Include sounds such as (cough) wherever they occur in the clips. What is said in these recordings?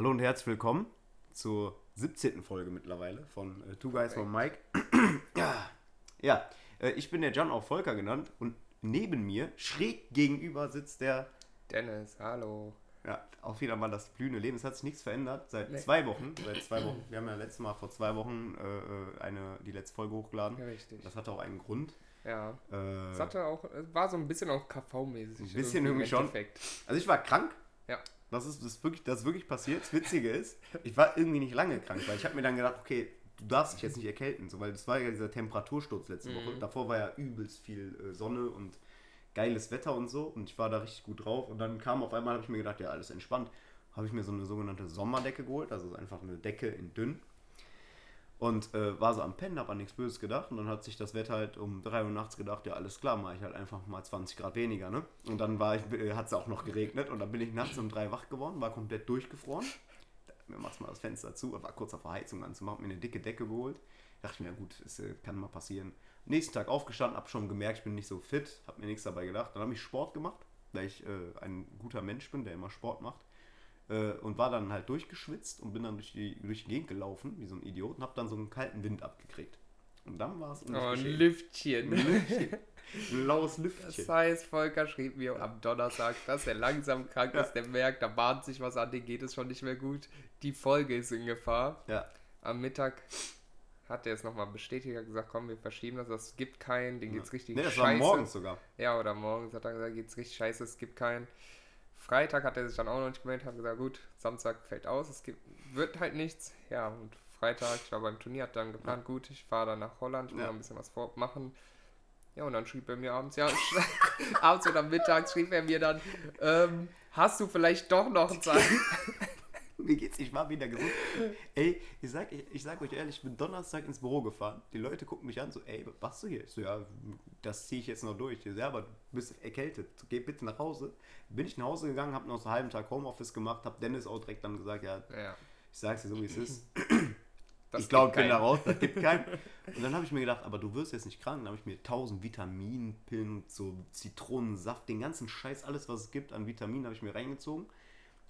Hallo und herzlich willkommen zur 17. Folge mittlerweile von äh, Two Guys von Mike. ja, ja äh, ich bin der John, auch Volker genannt, und neben mir, schräg gegenüber, sitzt der. Dennis, hallo. Ja, auf jeden Fall das blühende Leben. Es hat sich nichts verändert seit nee. zwei Wochen. Seit zwei Wochen. Wir haben ja letztes Mal vor zwei Wochen äh, äh eine, die letzte Folge hochgeladen. Ja, richtig. Das hatte auch einen Grund. Ja. Äh, es hatte auch, war so ein bisschen auch KV-mäßig. Ein bisschen irgendwie schon. Also ich war krank. Ja. Das ist, das ist wirklich, das ist wirklich passiert. Das Witzige ist, ich war irgendwie nicht lange krank, weil ich habe mir dann gedacht, okay, du darfst dich jetzt nicht erkälten, so, weil das war ja dieser Temperatursturz letzte mhm. Woche. Davor war ja übelst viel äh, Sonne und geiles Wetter und so und ich war da richtig gut drauf und dann kam auf einmal, habe ich mir gedacht, ja, alles entspannt. Habe ich mir so eine sogenannte Sommerdecke geholt, also einfach eine Decke in dünn und äh, war so am Pennen, hab an nichts Böses gedacht. Und dann hat sich das Wetter halt um 3 Uhr nachts gedacht, ja alles klar, mache ich halt einfach mal 20 Grad weniger. Ne? Und dann äh, hat es auch noch geregnet und dann bin ich nachts um 3 wach geworden, war komplett durchgefroren. Mir machst mal das Fenster zu, war kurz auf Verheizung anzumachen, mir eine dicke Decke geholt. Dachte ich mir, ja gut, es äh, kann mal passieren. Nächsten Tag aufgestanden, hab schon gemerkt, ich bin nicht so fit, hab mir nichts dabei gedacht. Dann habe ich Sport gemacht, weil ich äh, ein guter Mensch bin, der immer Sport macht äh, und war dann halt durchgeschwitzt und bin dann durch die, durch die Gegend gelaufen, wie so ein Idiot, und hab dann so einen kalten Wind abgekriegt. Und dann war es Oh, ein Lüftchen. Ein Lüftchen. Ein laues Lüftchen. Das heißt, Volker schrieb mir am Donnerstag, dass er langsam krank ist, der merkt, da bahnt sich was an, den geht es schon nicht mehr gut. Die Folge ist in Gefahr. Ja. Am Mittag hat er es nochmal bestätigt, hat gesagt, komm, wir verschieben das, es gibt keinen, den geht's richtig nee, das scheiße. war morgens sogar. Ja, oder morgens hat er gesagt, geht's richtig scheiße, es gibt keinen. Freitag hat er sich dann auch noch nicht gemeldet, hat gesagt, gut, Samstag fällt aus, es gibt, wird halt nichts. Ja, und Freitag, ich war beim Turnier, hat dann geplant, gut, ich fahre dann nach Holland, will ja. ein bisschen was machen. Ja, und dann schrieb er mir abends, ja, (laughs) abends oder mittags schrieb er mir dann, ähm, hast du vielleicht doch noch (laughs) Zeit? Wie geht's? Ich war wieder gesund. Ey, ich sag, ich, ich sag euch ehrlich, ich bin Donnerstag ins Büro gefahren. Die Leute gucken mich an, so, ey, was machst du hier? Ich so, ja, das ziehe ich jetzt noch durch. Ich so, ja, aber du bist erkältet. Geh bitte nach Hause. Bin ich nach Hause gegangen, hab noch so einen halben Tag Homeoffice gemacht, hab Dennis auch direkt dann gesagt, ja, ja. ich sag's dir so, wie es ist. Das ich glaube, ich bin da raus, das gibt keinen. Und dann habe ich mir gedacht, aber du wirst jetzt nicht krank. Dann habe ich mir tausend Vitaminpillen, so Zitronensaft, den ganzen Scheiß, alles, was es gibt an Vitaminen, habe ich mir reingezogen.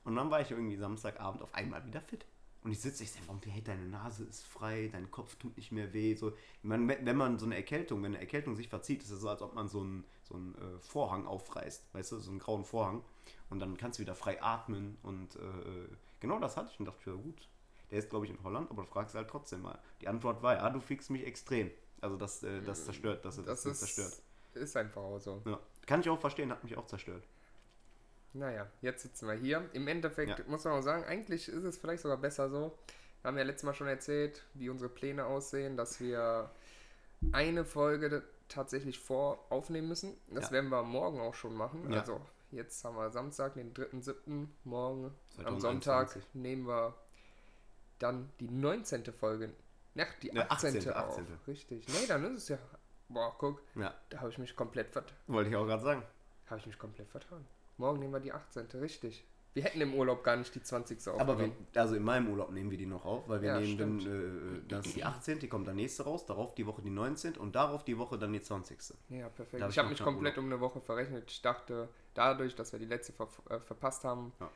Und dann war ich irgendwie Samstagabend auf einmal wieder fit. Und ich sitze, ich sage, warum, hey, deine Nase ist frei, dein Kopf tut nicht mehr weh. So, man, wenn man so eine Erkältung, wenn eine Erkältung sich verzieht, ist es so, als ob man so einen, so einen äh, Vorhang aufreißt, weißt du, so einen grauen Vorhang. Und dann kannst du wieder frei atmen. Und äh, äh genau das hatte ich und dachte, ja gut, der ist, glaube ich, in Holland, aber du fragst halt trotzdem mal. Die Antwort war, ja, du fickst mich extrem. Also das, äh, das zerstört, das, das, das ist, zerstört. Ist einfach auch so. Ja. Kann ich auch verstehen, hat mich auch zerstört. Naja, jetzt sitzen wir hier. Im Endeffekt ja. muss man auch sagen, eigentlich ist es vielleicht sogar besser so. Wir haben ja letztes Mal schon erzählt, wie unsere Pläne aussehen, dass wir eine Folge tatsächlich vor aufnehmen müssen. Das ja. werden wir morgen auch schon machen. Ja. Also jetzt haben wir Samstag, den 3.7. Morgen am Sonntag nehmen wir dann die 19. Folge. Ach, die 18. 18. 18. Auf. Richtig. Nee, dann ist es ja. Boah, guck. Ja. Da habe ich mich komplett vertan. Wollte ich auch gerade sagen. Habe ich mich komplett vertan. Morgen nehmen wir die 18. Richtig. Wir hätten im Urlaub gar nicht die 20. aufgenommen. Aber wir, also in meinem Urlaub nehmen wir die noch auf, weil wir ja, nehmen dann, äh, das ist die 18. Die kommt dann nächste raus, darauf die Woche die 19. und darauf die Woche dann die 20. Ja, perfekt. ich habe mich komplett Urlaub. um eine Woche verrechnet. Ich dachte, dadurch, dass wir die letzte ver äh, verpasst haben, ja.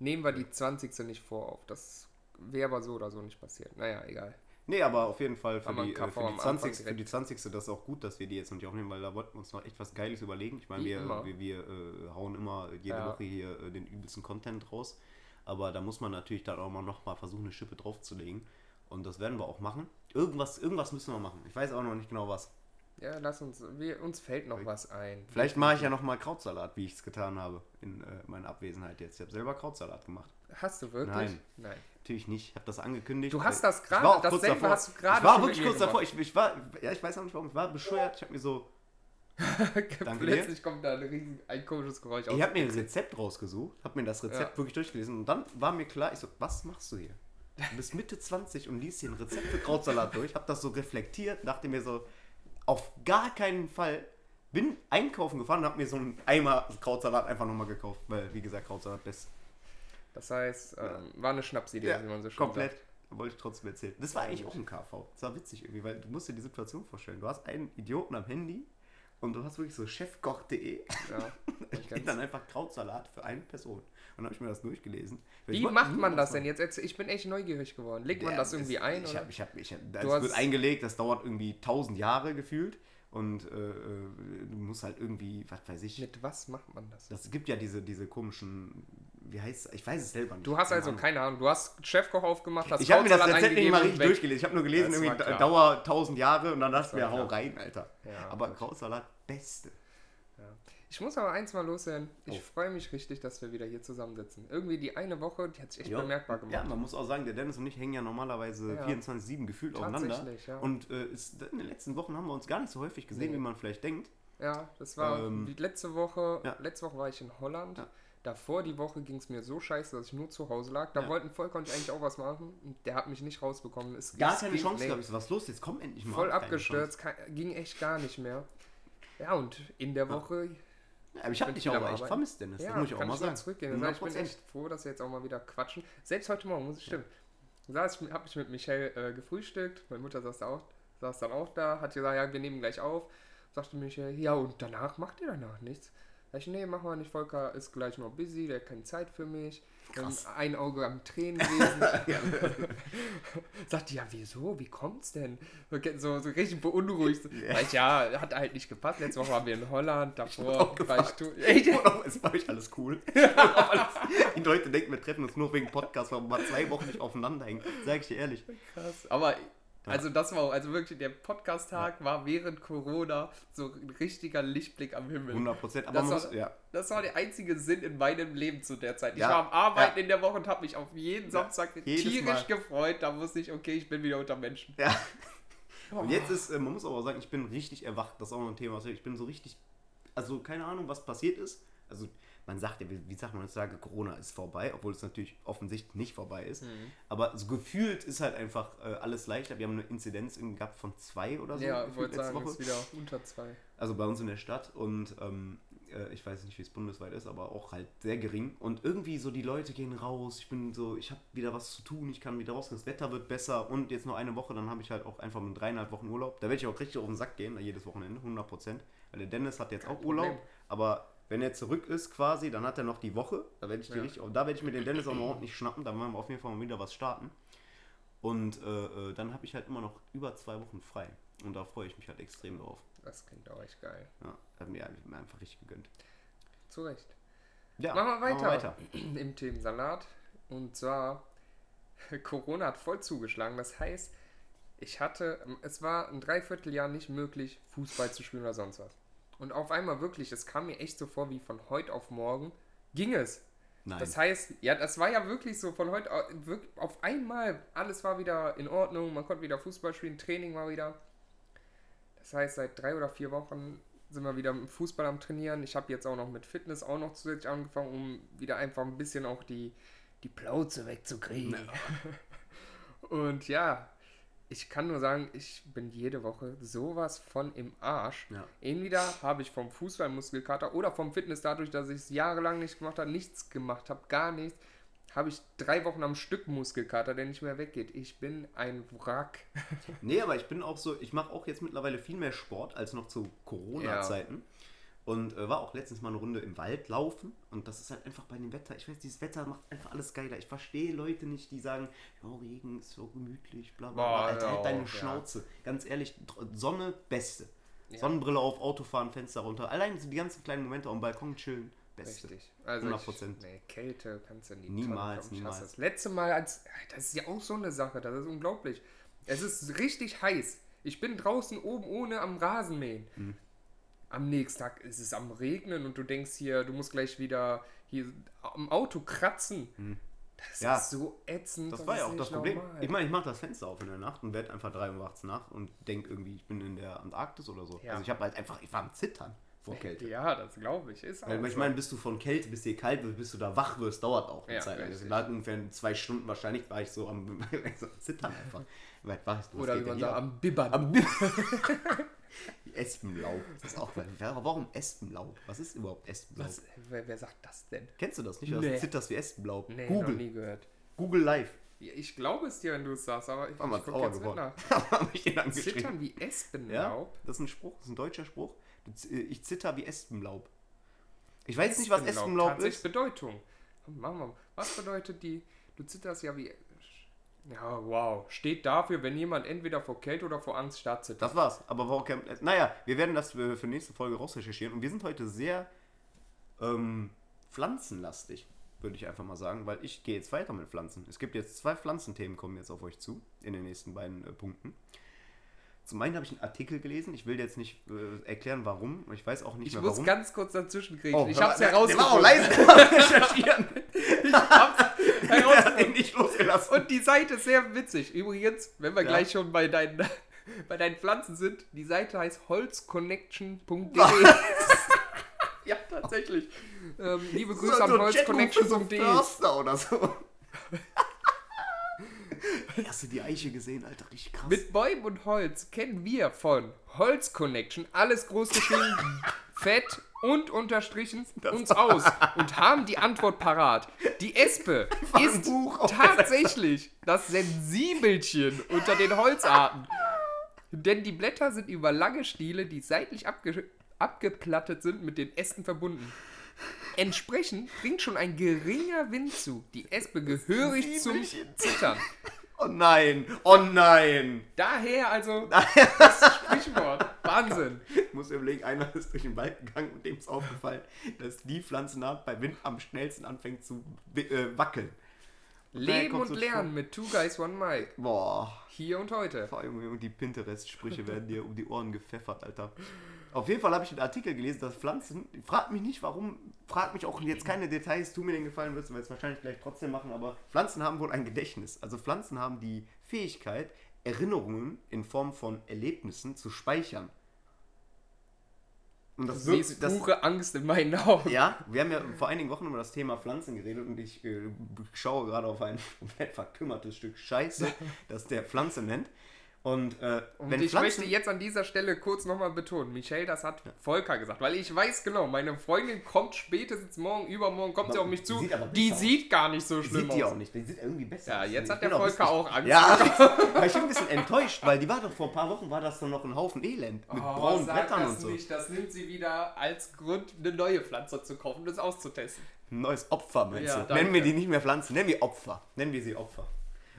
nehmen wir die 20. nicht vor auf. Das wäre aber so oder so nicht passiert. Naja, egal. Nee, aber auf jeden Fall für, die, äh, für, die 20, für die 20. das ist auch gut, dass wir die jetzt noch nicht aufnehmen, weil da wollten wir uns noch echt was Geiles überlegen. Ich meine, wir, wir, wir äh, hauen immer jede ja. Woche hier äh, den übelsten Content raus. Aber da muss man natürlich dann auch mal noch mal versuchen, eine Schippe draufzulegen. Und das werden wir auch machen. Irgendwas, irgendwas müssen wir machen. Ich weiß auch noch nicht genau was. Ja, lass uns, wir, uns fällt noch was ein. Vielleicht mache ich ja noch mal Krautsalat, wie ich es getan habe in äh, meiner Abwesenheit jetzt. Ich habe selber Krautsalat gemacht. Hast du wirklich? Nein. Nein. Natürlich nicht. Ich habe das angekündigt. Du hast das gerade, dasselbe hast du gerade Ich war wirklich kurz davor. Ich, ich, war, ja, ich weiß auch nicht warum. Ich war bescheuert. Ich habe mir so. (laughs) Plötzlich dir. kommt da ein, riesen, ein komisches Geräusch aus. Ich habe mir ein Rezept rausgesucht, habe mir das Rezept ja. wirklich durchgelesen und dann war mir klar, ich so, was machst du hier? Du bist Mitte 20 und liest hier ein Rezept für Krautsalat (laughs) durch, habe das so reflektiert, dachte mir so, auf gar keinen Fall bin einkaufen gefahren und habe mir so einen Eimer Krautsalat einfach nochmal gekauft, weil, wie gesagt, Krautsalat best. Das heißt, ähm, war eine Schnapsidee, ja, wie man so schön komplett. sagt. Wollte ich trotzdem erzählen. Das war eigentlich auch ein KV. Das war witzig irgendwie, weil du musst dir die Situation vorstellen. Du hast einen Idioten am Handy, und du hast wirklich so chefkoch.de. Ja, (laughs) ich steht dann einfach Krautsalat für eine Person. Und dann habe ich mir das durchgelesen. Weil Wie macht man das denn jetzt? Ich bin echt neugierig geworden. Legt man Ja, das irgendwie es- ein? Ich habe, ich habe, ich hab, das hast- wird eingelegt, das dauert irgendwie 1000 Jahre gefühlt. Und äh, äh, du musst halt irgendwie, was weiß ich. Mit was macht man das? Das gibt ja diese, diese komischen, wie heißt es? Ich weiß es selber nicht. Du hast Keine also Ahnung. keine Ahnung. Du hast Chefkoch aufgemacht, hast Ich habe mir das Rezept nicht mal richtig durchgelesen. Ich habe nur gelesen, irgendwie klar. Dauer 1000 Jahre und dann dachte ich mir, hau rein, Alter. Ja, Aber. Krautsalat, beste. Ich muss aber eins mal loswerden. Ich Oh. freue mich richtig, dass wir wieder hier zusammensitzen. Irgendwie die eine Woche, die hat sich echt Ja. bemerkbar gemacht. Ja, man muss auch sagen, der Dennis und ich hängen ja normalerweise Ja. 24-7 gefühlt aufeinander. Ja. Und äh, ist, in den letzten Wochen haben wir uns gar nicht so häufig gesehen, Nee. wie man vielleicht denkt. Ja, das war Ähm, die letzte Woche. ja. Letzte Woche war ich in Holland. Ja. Davor die Woche ging es mir so scheiße, dass ich nur zu Hause lag. Da Ja. wollten Volker und ich eigentlich auch was machen. Und der hat mich nicht rausbekommen. Es, Gar es keine ging- Chance nee, gehabt. Ich so, was los? Jetzt komm endlich mal. Voll abgestürzt, kein, ging echt gar nicht mehr. Ja, und in der Woche. Ja, aber ich habe dich auch echt vermisst, Dennis. Ja, das muss ich auch kann mal ich sagen. zurückgehen. Ich bin 100%. echt froh, dass wir jetzt auch mal wieder quatschen. Selbst heute Morgen, muss ich stimmen. Saß ich, habe ich mit Michelle äh, gefrühstückt. Meine Mutter saß, da auch, saß dann auch da, hat gesagt, ja, wir nehmen gleich auf. Sagte Michelle, ja, und danach macht ihr danach nichts. Ich, nee, machen wir nicht. Volker ist gleich noch busy, der hat keine Zeit für mich. Krass. ein Auge am Tränenwesen. (laughs) Sagt die, ja, wieso? Wie kommt's denn? So, so, so richtig beunruhigt. Ja. Sag ich, ja, hat halt nicht gepasst. Letzte Woche waren wir in Holland, davor auch war ich tu- Echt? Ist bei euch alles cool. (laughs) alles, die Leute denken, wir treffen uns nur wegen Podcast, weil wir mal zwei Wochen nicht aufeinander hängen. Sag ich dir ehrlich. Krass. Aber also das war auch, also wirklich der Podcast-Tag war während Corona so ein richtiger Lichtblick am Himmel. 100 Prozent. Aber Das war- muss, ja. Das war der einzige Sinn in meinem Leben zu der Zeit. Ich Ja. war am Arbeiten Ja. in der Woche und habe mich auf jeden Samstag tierisch Mal. gefreut. Da wusste ich, okay, ich bin wieder unter Menschen. ja. Und jetzt ist, äh, man muss aber sagen, ich bin richtig erwacht. Das ist auch noch ein Thema. ich- Ich bin so richtig, also keine Ahnung, was passiert ist. Also man sagt ja, wie, wie sagt man heutzutage, Corona ist vorbei, obwohl es natürlich offensichtlich nicht vorbei ist. Aber so gefühlt ist halt einfach äh, alles leichter. Wir haben eine Inzidenz irgendwie gehabt von zwei oder so. ja, ich wollte sagen, Woche. ist wieder unter zwei. Also bei uns in der Stadt und ähm, äh, ich weiß nicht, wie es bundesweit ist, aber auch halt sehr gering. Und irgendwie so die Leute gehen raus. Ich bin so, ich habe wieder was zu tun, ich kann wieder rausgehen, das Wetter wird besser und jetzt noch eine Woche, dann habe ich halt auch einfach mit dreieinhalb Wochen Urlaub. Da werde ich auch richtig auf den Sack gehen, jedes Wochenende, 100 Prozent. Weil der Dennis hat jetzt Kein auch Urlaub, Problem. aber wenn er zurück ist quasi, dann hat er noch die Woche. Da werde ich die Ja. richtig, da werde ich mir den Dennis auch mal ordentlich schnappen. Da wollen wir auf jeden Fall mal wieder was starten. Und äh, äh, dann habe ich halt immer noch über zwei Wochen frei. Und da freue ich mich halt extrem drauf. Das klingt auch echt geil. Ja, hat mir einfach richtig gegönnt. Zu Recht. Ja, Machen wir weiter. weiter. (clears throat) Im Themensalat. Und zwar, (laughs) Corona hat voll zugeschlagen. Das heißt, ich hatte, es war ein Dreivierteljahr nicht möglich, Fußball zu spielen oder sonst was. Und auf einmal wirklich, es kam mir echt so vor, wie von heute auf morgen ging es. Nein. Das heißt, ja, das war ja wirklich so von heute au- wirk- auf einmal, alles war wieder in Ordnung, man konnte wieder Fußball spielen, Training war wieder. Das heißt, seit drei oder vier Wochen sind wir wieder mit Fußball am Trainieren. Ich habe jetzt auch noch mit Fitness auch noch zusätzlich angefangen, um wieder einfach ein bisschen auch die, die Plauze wegzukriegen. (laughs) Und ja, ich kann nur sagen, ich bin jede Woche sowas von im Arsch. Ja. Entweder habe ich vom Fußball Muskelkater oder vom Fitness dadurch, dass ich es jahrelang nicht gemacht habe, nichts gemacht habe, gar nichts, habe ich drei Wochen am Stück Muskelkater, der nicht mehr weggeht. Ich bin ein Wrack. Nee, aber ich bin auch so, ich mache auch jetzt mittlerweile viel mehr Sport als noch zu Corona-Zeiten. Und äh, war auch letztens mal eine Runde im Wald laufen. Und das ist halt einfach bei dem Wetter. Ich weiß, dieses Wetter macht einfach alles geiler. Ich verstehe Leute nicht, die sagen, ja, Regen ist so gemütlich, bla bla bla. Alter, ja, halt deine ja. Schnauze. Ganz ehrlich, Sonne, beste. Ja. Sonnenbrille auf, Autofahren, Fenster runter. Allein so die ganzen kleinen Momente am Balkon chillen, beste. Richtig. Also 100%. Ich, nee, Kälte kannst du nie. Niemals, kommen. Niemals. Das letzte Mal als. Das ist ja auch so eine Sache, das ist unglaublich. Es ist richtig heiß. Ich bin draußen oben ohne am Rasenmähen. Mhm. Am nächsten Tag ist es am Regnen und du denkst hier, du musst gleich wieder hier am Auto kratzen. Das Mhm. Ja. ist so ätzend. Das war ja auch das Problem. normal. Ich meine, ich mache das Fenster auf in der Nacht und werde einfach drei Uhr nachts nach und denke irgendwie, ich bin in der Antarktis oder so. Ja. Also ich habe halt einfach, ich war am Zittern vor Kälte. Ja, das glaube ich. Ist Weil ich meine, bis du von Kälte, bis dir kalt wird, bis du da wach wirst, dauert auch eine Ja, Zeit. Das lag ungefähr zwei Stunden wahrscheinlich, war ich so am, (laughs) so am Zittern einfach. Wie weit war ich? Oder wie man sagt, am Bibbern. am (laughs) Espenlaub. Das ist auch, warum Espenlaub? Was ist überhaupt Espenlaub? Was, wer, wer sagt das denn? Kennst du das nicht? Du Nee. zitterst wie Espenlaub. Nee, noch Google. nie gehört. Google live. Ja, Ich glaube es dir, wenn du es sagst, aber ich, War ich guck sauer jetzt nicht nach. (laughs) Zittern wie Ja, Espenlaub? das ist ein Spruch, das ist ein deutscher Spruch. Ich zitter wie Espenlaub. Ich weiß nicht, was Espenlaub ist. Bedeutung. Machen wir. Was bedeutet die? Du zitterst ja wie. Ja, wow. Steht dafür, wenn jemand entweder vor Kälte oder vor Angst starrt zittert. Das war's. Aber warum Naja, wir werden das für, für nächste Folge rausrecherchieren. Und wir sind heute sehr ähm, pflanzenlastig, würde ich einfach mal sagen, weil ich gehe jetzt weiter mit Pflanzen. Es gibt jetzt zwei Pflanzenthemen, kommen jetzt auf euch zu, in den nächsten beiden äh, Punkten. Zum einen habe ich einen Artikel gelesen, ich will jetzt nicht äh, erklären, warum. Ich weiß auch nicht ich mehr warum. Ich muss ganz kurz dazwischen kriegen. Oh, ich habe es herausgefunden. Genau, leise recherchieren. (laughs) ich hab's (laughs) herausgefunden. (laughs) nicht losgelassen. Und die Seite ist sehr witzig. Übrigens, wenn wir ja. gleich schon bei deinen, (laughs) bei deinen Pflanzen sind, die Seite heißt holzconnection.de. (laughs) ja, tatsächlich. Ähm, liebe Grüße so, an holzconnection.de. So oder so. Hast du die Eiche gesehen, Alter? Richtig krass. Mit Bäumen und Holz kennen wir von Holz Connection alles groß geschrieben, fett und unterstrichen das uns aus und haben die Antwort parat. Die Espe (laughs) ist tatsächlich das Sensibelchen unter den Holzarten. Denn die Blätter sind über lange Stiele, die seitlich abge abgeplattet sind, mit den Ästen verbunden. Entsprechend bringt schon ein geringer Windzug die Espe gehörig zum Zittern. Oh nein, oh nein. Daher also (laughs) das Sprichwort. Wahnsinn. Ich muss überlegen, einer ist durch den Wald gegangen und dem ist aufgefallen, dass die Pflanzenart bei Wind am schnellsten anfängt zu äh, wackeln. Leben und Lernen mit Two Guys One Mike. Boah. Hier und heute. Vor allem die Pinterest-Sprüche werden dir um die Ohren gepfeffert, Alter. Auf jeden Fall habe ich einen Artikel gelesen, dass Pflanzen, frag mich nicht warum, frag mich auch jetzt keine Details, tu mir den Gefallen, wirst du es wahrscheinlich gleich trotzdem machen, aber Pflanzen haben wohl ein Gedächtnis. Also Pflanzen haben die Fähigkeit, Erinnerungen in Form von Erlebnissen zu speichern. Und das du siehst das, pure Angst in meinen Augen. Ja, wir haben ja vor einigen Wochen über das Thema Pflanzen geredet und ich äh, schaue gerade auf ein (laughs) komplett verkümmertes Stück Scheiße, (laughs) das der Pflanze nennt. Und, äh, und ich Pflanzen möchte jetzt an dieser Stelle kurz nochmal betonen, Michelle, das hat Volker gesagt, weil ich weiß genau, meine Freundin kommt spätestens morgen, übermorgen, kommt sie auf mich zu, die, sieht, die sieht, gar nicht so schlimm sieht die auch nicht, die sieht irgendwie besser Ja, jetzt hat der Volker auch Angst. Ja, (laughs) ich bin ein bisschen enttäuscht, weil die war doch vor ein paar Wochen, war das dann noch ein Haufen Elend mit oh, braunen Blättern und so. Nicht, das nimmt sie wieder als Grund, eine neue Pflanze zu kaufen und das auszutesten. Ein neues Opfer, meinst ja, du? Nennen wir die nicht mehr Pflanzen, nennen wir Opfer. Nennen wir sie Opfer.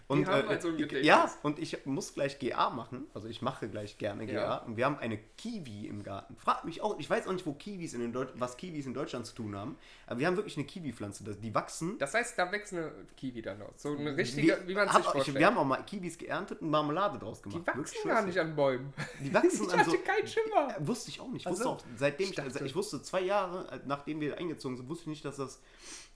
Und, äh, halt so ja, und ich muss gleich GA machen. Also ich mache gleich gerne GA. Ja. Und wir haben eine Kiwi im Garten. Frag mich auch, ich weiß auch nicht, wo Kiwis in den Deut was Kiwis in Deutschland zu tun haben. Aber wir haben wirklich eine Kiwi-Pflanze. Die wachsen. Das heißt, da wächst eine Kiwi dann aus. So eine richtige, wir, wie man sich vorstellt. Wir haben auch mal Kiwis geerntet und Marmelade draus gemacht. Die wachsen gar nicht an Bäumen. Die wachsen (laughs) ich hatte so, keinen Schimmer. Äh, wusste ich auch nicht. Ich also, wusste auch, seitdem ich, ich, ich, wusste zwei Jahre, äh, nachdem wir eingezogen sind, wusste ich nicht, dass das,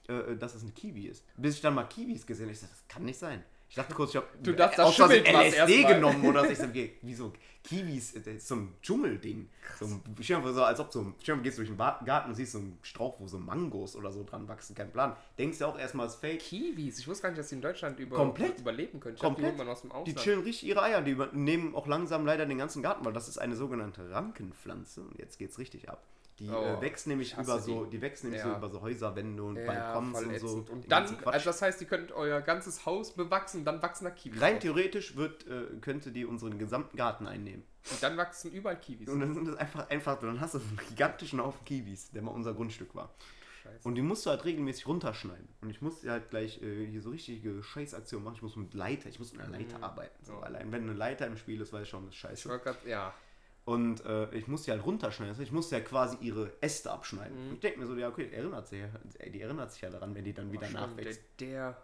äh, dass das eine Kiwi ist. Bis ich dann mal Kiwis gesehen habe, ich dachte, das kann nicht sein. Ich dachte kurz, ich habe du darfst das LSD genommen oder so. Ich so, okay, wieso? Kiwis, das ist so ein Dschungelding. So, dir so, als ob so, stell gehst durch den Garten und siehst so einen Strauch, wo so Mangos oder so dran wachsen, kein Plan. Denkst du auch erstmal, es ist fake. Kiwis, ich wusste gar nicht, dass die in Deutschland über, Komplett. überleben können. Ich Komplett. Dachte, aus dem Ausland. Die chillen richtig ihre Eier, die nehmen auch langsam leider den ganzen Garten, weil das ist eine sogenannte Rankenpflanze. Und jetzt geht's richtig ab. Die oh, äh, wächst nämlich über so, die, die wächst nämlich ja. so über so Häuserwände und ja, Balkons und so. Und dann, also das heißt, ihr könnt euer ganzes Haus bewachsen, dann wachsen da Kiwis. Rein theoretisch wird, äh, könnte die unseren gesamten Garten einnehmen. Und dann wachsen überall Kiwis. Und dann sind das einfach, einfach, dann hast du einen gigantischen Haufen Kiwis, der mal unser Grundstück war. Scheiße. Und die musst du halt regelmäßig runterschneiden. Und ich musste halt gleich äh, hier so richtige Scheißaktionen machen. Ich muss mit Leiter, ich muss mit einer Leiter mhm. arbeiten. So. Oh. Allein wenn eine Leiter im Spiel ist, weiß ich schon, das ist scheiße. Ich grad, ja. Und äh, ich musste halt runterschneiden. Ich musste ja quasi ihre Äste abschneiden. Mhm. Ich denke mir so, ja, okay, erinnert sich, die erinnert sich ja daran, wenn die dann wieder oh, nachwächst. Der, der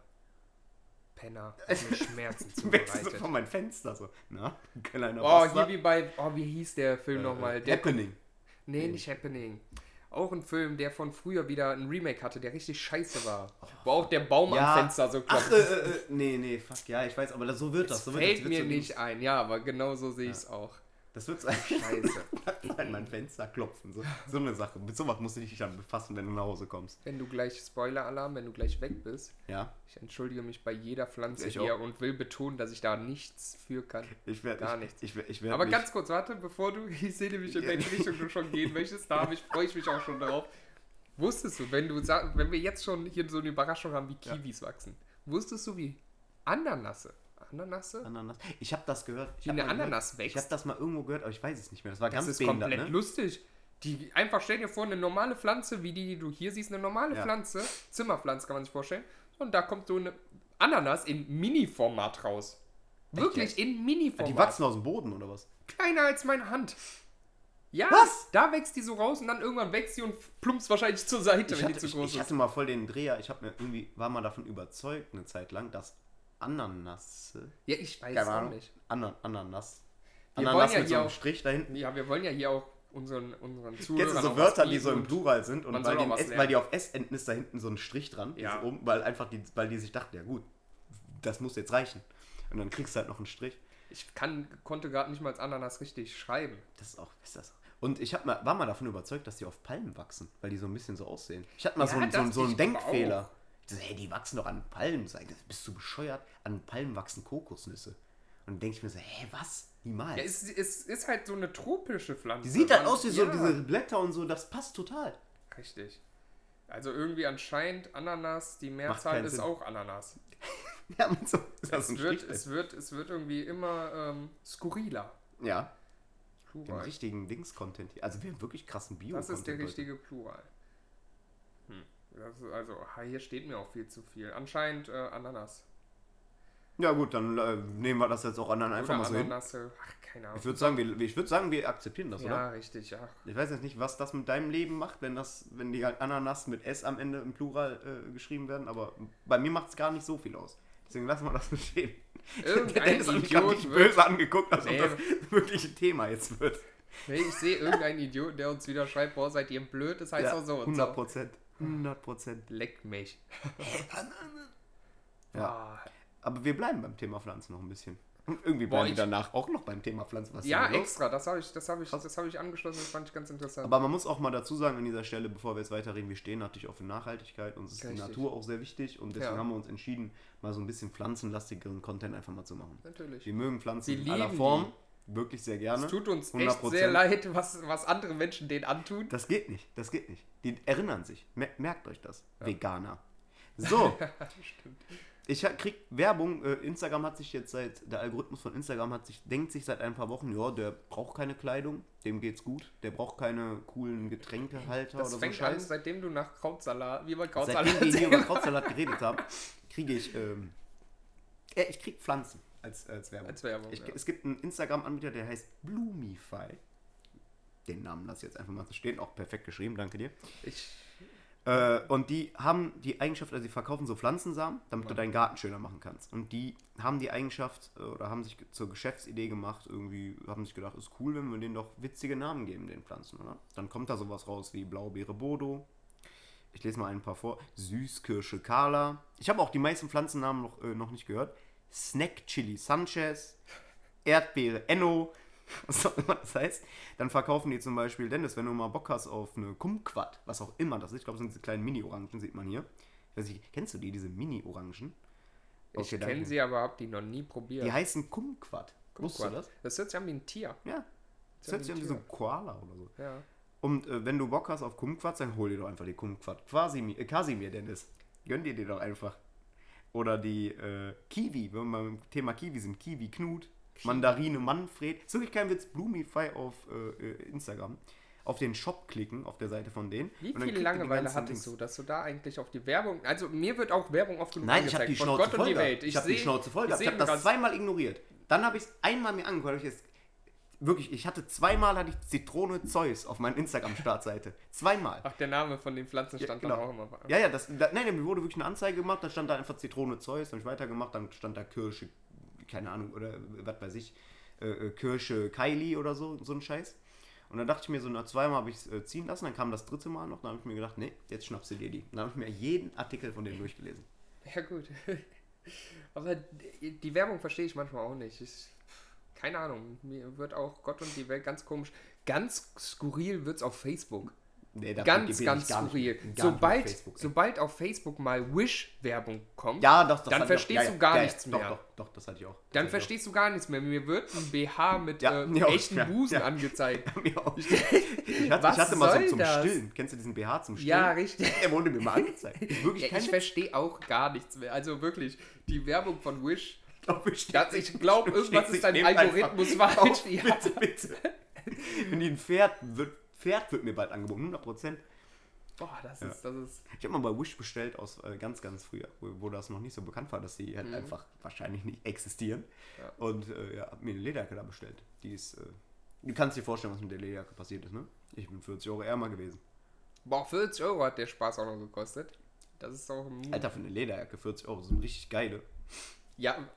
Penner (laughs) hat mir Schmerzen (laughs) zubereitet. so von meinem Fenster so. Na, (laughs) kleiner Oh, Wasser. hier wie bei, oh, wie hieß der Film äh, nochmal? Happening. Nee, nicht Happening. Auch ein Film, der von früher wieder ein Remake hatte, der richtig scheiße war. Oh. Wo auch der Baum ja. am Fenster so klopft. Ach, äh, äh, äh, nee, nee, fuck, ja, ich weiß, aber so wird das. So fällt das, mir so nicht ein, ja, aber genau so sehe ich es auch. Das wird eigentlich scheiße. (laughs) an mein Fenster klopfen. So, so eine Sache. Mit sowas musst du dich dann befassen, wenn du nach Hause kommst. Wenn du gleich, Spoiler-Alarm, wenn du gleich weg bist. Ja. Ich entschuldige mich bei jeder Pflanze ich hier auch. und will betonen, dass ich da nichts für kann. Ich werde gar ich, nichts. Ich, ich, ich Aber ganz kurz, warte, bevor du, (laughs) ich sehe nämlich, in welche Richtung du schon gehen möchtest, da ich, freue ich mich auch schon darauf. Wusstest du, wenn du wenn wir jetzt schon hier so eine Überraschung haben, wie Kiwis ja. wachsen, wusstest du, wie Ananasse Ananasse? Ananas. Ich habe das gehört. Ich Wie eine Ananas gehört, wächst. Ich habe das mal irgendwo gehört, aber ich weiß es nicht mehr. Das war das ganz ist behindert, komplett ne? lustig. Die einfach stell dir vor, eine normale Pflanze, wie die, die du hier siehst, eine normale Ja. Pflanze, Zimmerpflanze kann man sich vorstellen. Und da kommt so eine Ananas in Mini-Format raus. Wirklich jetzt? in Mini-Format. Die wachsen aus dem Boden oder was? kleiner als meine Hand. Ja, Was? da wächst die so raus und dann irgendwann wächst sie und plumpst wahrscheinlich zur Seite, Ich wenn hatte, die zu ich, groß ich ist. hatte mal voll den Dreher. Ich mir irgendwie, war mal davon überzeugt, eine Zeit lang, dass Ananasse. Ja, ich weiß Keine auch Ahnung. nicht. Ana, Ananas. Wir Ananas wollen ja mit so hier einem auch- Strich da hinten. Ja, wir wollen ja hier auch unseren, unseren Zuhörern Kennst du so Wörter, die so im bieten Plural sind und man weil soll was S, lernen. weil die auf S enden ist da hinten so ein Strich dran, Ja. so oben, weil einfach die, weil die sich dachten, ja gut, das muss jetzt reichen. Und dann kriegst du halt noch einen Strich. Ich kann, konnte gerade nicht mal als Ananas richtig schreiben. Das ist auch, ist das. Und ich hab mal, war mal davon überzeugt, dass die auf Palmen wachsen, weil die so ein bisschen so aussehen. Ich hatte mal Ja, so, einen- so, einen- so einen aber Denkfehler. Dachte, hey, die wachsen doch an Palmen. Sag ich, bist du bescheuert? An Palmen wachsen Kokosnüsse. Und dann denke ich mir so, hä, was? Niemals. Ja, es, es ist halt so eine tropische Pflanze. die sieht halt Man- aus wie so ja, diese Blätter und so, das passt total. Richtig. Also irgendwie anscheinend Ananas, die Mehrzahl ist Sinn. auch Ananas. (laughs) Ja, mit so, ist das Es wird, es, wird, es wird irgendwie immer ähm, skurriler. Ja, den Plural. richtigen Dings-Content hier. Also wir haben wirklich krassen bio Das ist der richtige Plural. Hm. Also, hier steht mir auch viel zu viel. Anscheinend äh, Ananas. Ja gut, dann äh, nehmen wir das jetzt auch anderen einfach mal so hin. Ananasse. Ach, keine Ahnung. Ich würde sagen, wir, ich würd sagen, wir akzeptieren das, ja, oder? richtig, ja. Ich weiß jetzt nicht, was das mit deinem Leben macht, wenn das, wenn die halt Ananas mit S am Ende im Plural äh, geschrieben werden, aber bei mir macht es gar nicht so viel aus. Deswegen lassen wir das so stehen. (laughs) Irgendein Dennis hat mich Idiot nicht böse angeguckt, als Nee. ob das wirklich ein Thema jetzt wird. Nee, ich sehe irgendeinen Idiot, der uns wieder schreibt, boah, seid ihr blöd, das heißt Ja, auch so und 100 so. Prozent. 100 Prozent. Leck mich. (laughs) Ja. Ah, Aber wir bleiben beim Thema Pflanzen noch ein bisschen. Und irgendwie Boah, bleiben wir ich- danach auch noch beim Thema Pflanzen. Was ja, extra, das habe ich, das habe ich, das habe ich angeschlossen, das fand ich ganz interessant. Aber man muss auch mal dazu sagen an dieser Stelle, bevor wir jetzt weiterreden, wir stehen natürlich auch für Nachhaltigkeit. Uns ist die Richtig. Natur auch sehr wichtig und deswegen Ja. haben wir uns entschieden, mal so ein bisschen pflanzenlastigeren Content einfach mal zu machen. Natürlich. Wir mögen Pflanzen Wir in aller Form, wirklich sehr gerne. Es tut uns echt 100%. sehr leid, was, was andere Menschen denen antun. Das geht nicht, das geht nicht. Die erinnern sich. Mer merkt euch das. Veganer. (laughs) So, Stimmt. ich krieg Werbung. Äh, Instagram hat sich jetzt seit, der Algorithmus von Instagram hat sich, denkt sich seit ein paar Wochen, ja, der braucht keine Kleidung, dem geht's gut. Der braucht keine coolen Getränkehalter Das oder so fängt an, Scheiß. seitdem du nach Krautsalat, wie über Krautsalat Seitdem wir hier über Krautsalat geredet haben, kriege ich, ähm, ja, ich krieg Pflanzen als, als Werbung. Als Werbung, Ich, ja. Es gibt einen Instagram-Anbieter, der heißt Bloomify. Den Namen lasse ich jetzt einfach mal so stehen, auch perfekt geschrieben, danke dir. Ich, Äh, und die haben die Eigenschaft, also sie verkaufen so Pflanzensamen, damit du deinen Garten schöner machen kannst. Und die haben die Eigenschaft äh, oder haben sich zur Geschäftsidee gemacht, irgendwie haben sich gedacht, ist cool, wenn wir denen doch witzige Namen geben, den Pflanzen, oder? Dann kommt da sowas raus wie Blaubeere Bodo. Ich lese mal ein paar vor. Süßkirsche Carla. Ich habe auch die meisten Pflanzennamen noch, äh, noch nicht gehört. Snack Chili Sanchez. Erdbeere Enno. (laughs) Was auch immer das heißt. Dann verkaufen die zum Beispiel, Dennis, wenn du mal Bock hast auf eine Kumquat, was auch immer das ist, ich glaube, das sind diese kleinen Mini-Orangen, sieht man hier. Ich weiß nicht, kennst du die, diese Mini-Orangen? ich Okay, kenne danke. sie, aber habe die noch nie probiert. Die heißen Kumquat. Wusstest du das? Das hört sich an wie ein Tier. Ja. Das Ja, hört sich an wie so ein Koala oder so. Ja. Und äh, wenn du Bock hast auf Kumquats, dann hol dir doch einfach die Kumquat. Quasi, äh, Kasimir, Dennis. Gönn dir die doch einfach. Oder die äh, Kiwi, wenn wir beim Thema Kiwi sind. Kiwi Knut, Mandarine Manfred. Ist wirklich kein Witz, Bloomify auf äh, äh, Instagram. Auf den Shop klicken, auf der Seite von denen. Wie viel Langeweile hattest Dings. du, dass du da eigentlich auf die Werbung. Also mir wird auch Werbung oft genug Nein, ich habe die Schnauze voll die. Ich, habe die Schnauze voll gehabt. Ich habe seh das zweimal ignoriert. Dann habe ich es einmal mir angehört. Ich jetzt, wirklich, ich hatte zweimal hatte ich Zitrone Zeus auf meiner Instagram-Startseite. Zweimal. Ach, der Name von den Pflanzen Ja, stand genau. dann auch immer. Ja, ja, das, da, nein, mir wurde wirklich eine Anzeige gemacht, dann stand da einfach Zitrone Zeus, dann habe ich weitergemacht, dann stand da Kirsche, keine Ahnung, oder was weiß ich, äh, äh, Kirsche Kylie oder so, so ein Scheiß. Und dann dachte ich mir so, na zweimal habe ich es äh, ziehen lassen, dann kam das dritte Mal noch, dann habe ich mir gedacht, nee, jetzt schnappst du dir die. Dann habe ich mir jeden Artikel von denen durchgelesen. Ja, gut. (laughs) Aber die die Werbung verstehe ich manchmal auch nicht. Ich, keine Ahnung. Mir wird auch Gott und die Welt ganz komisch. Ganz skurril wird es auf Facebook. Nee, da Ganz, ganz skurril. nicht sobald, auf Facebook, sobald auf Facebook mal Wish-Werbung kommt, ja, doch, das dann ich auch. verstehst Ja, du gar ja, nichts doch, mehr. Doch, doch, das hatte ich auch. Das dann ich auch. verstehst du gar nichts mehr. Mir wird ein BH mit äh, auch, echten ja, Busen angezeigt. (laughs) Auch. (laughs) Ich hatte, ich hatte mal so zum das? Stillen. Kennst du diesen BH zum Stillen? Ja, richtig. Er wurde mir mal angezeigt. (laughs) Wirklich ich verstehe auch gar nichts mehr. Also wirklich, die Werbung von Wish. Glaub, Das, ich (laughs) glaube, Steht irgendwas ist dein Algorithmus falsch. auf. Ja. Bitte, bitte. Wenn die ein Pferd wird, Pferd wird mir bald angeboten, 100%. Boah, das ja. ist, das ist. Ich habe mal bei Wish bestellt aus äh, ganz, ganz früher, wo, wo, das noch nicht so bekannt war, dass die halt mhm. einfach wahrscheinlich nicht existieren. Ja. Und äh, ja, habe mir eine Lederjacke da bestellt. Die ist, äh, du kannst dir vorstellen, was mit der Lederjacke passiert ist, ne? Ich bin 40 Euro ärmer gewesen. Boah, 40 Euro hat der Spaß auch noch gekostet. Das ist auch ein. Alter, für eine Lederjacke 40 Euro sind richtig geile. Ja,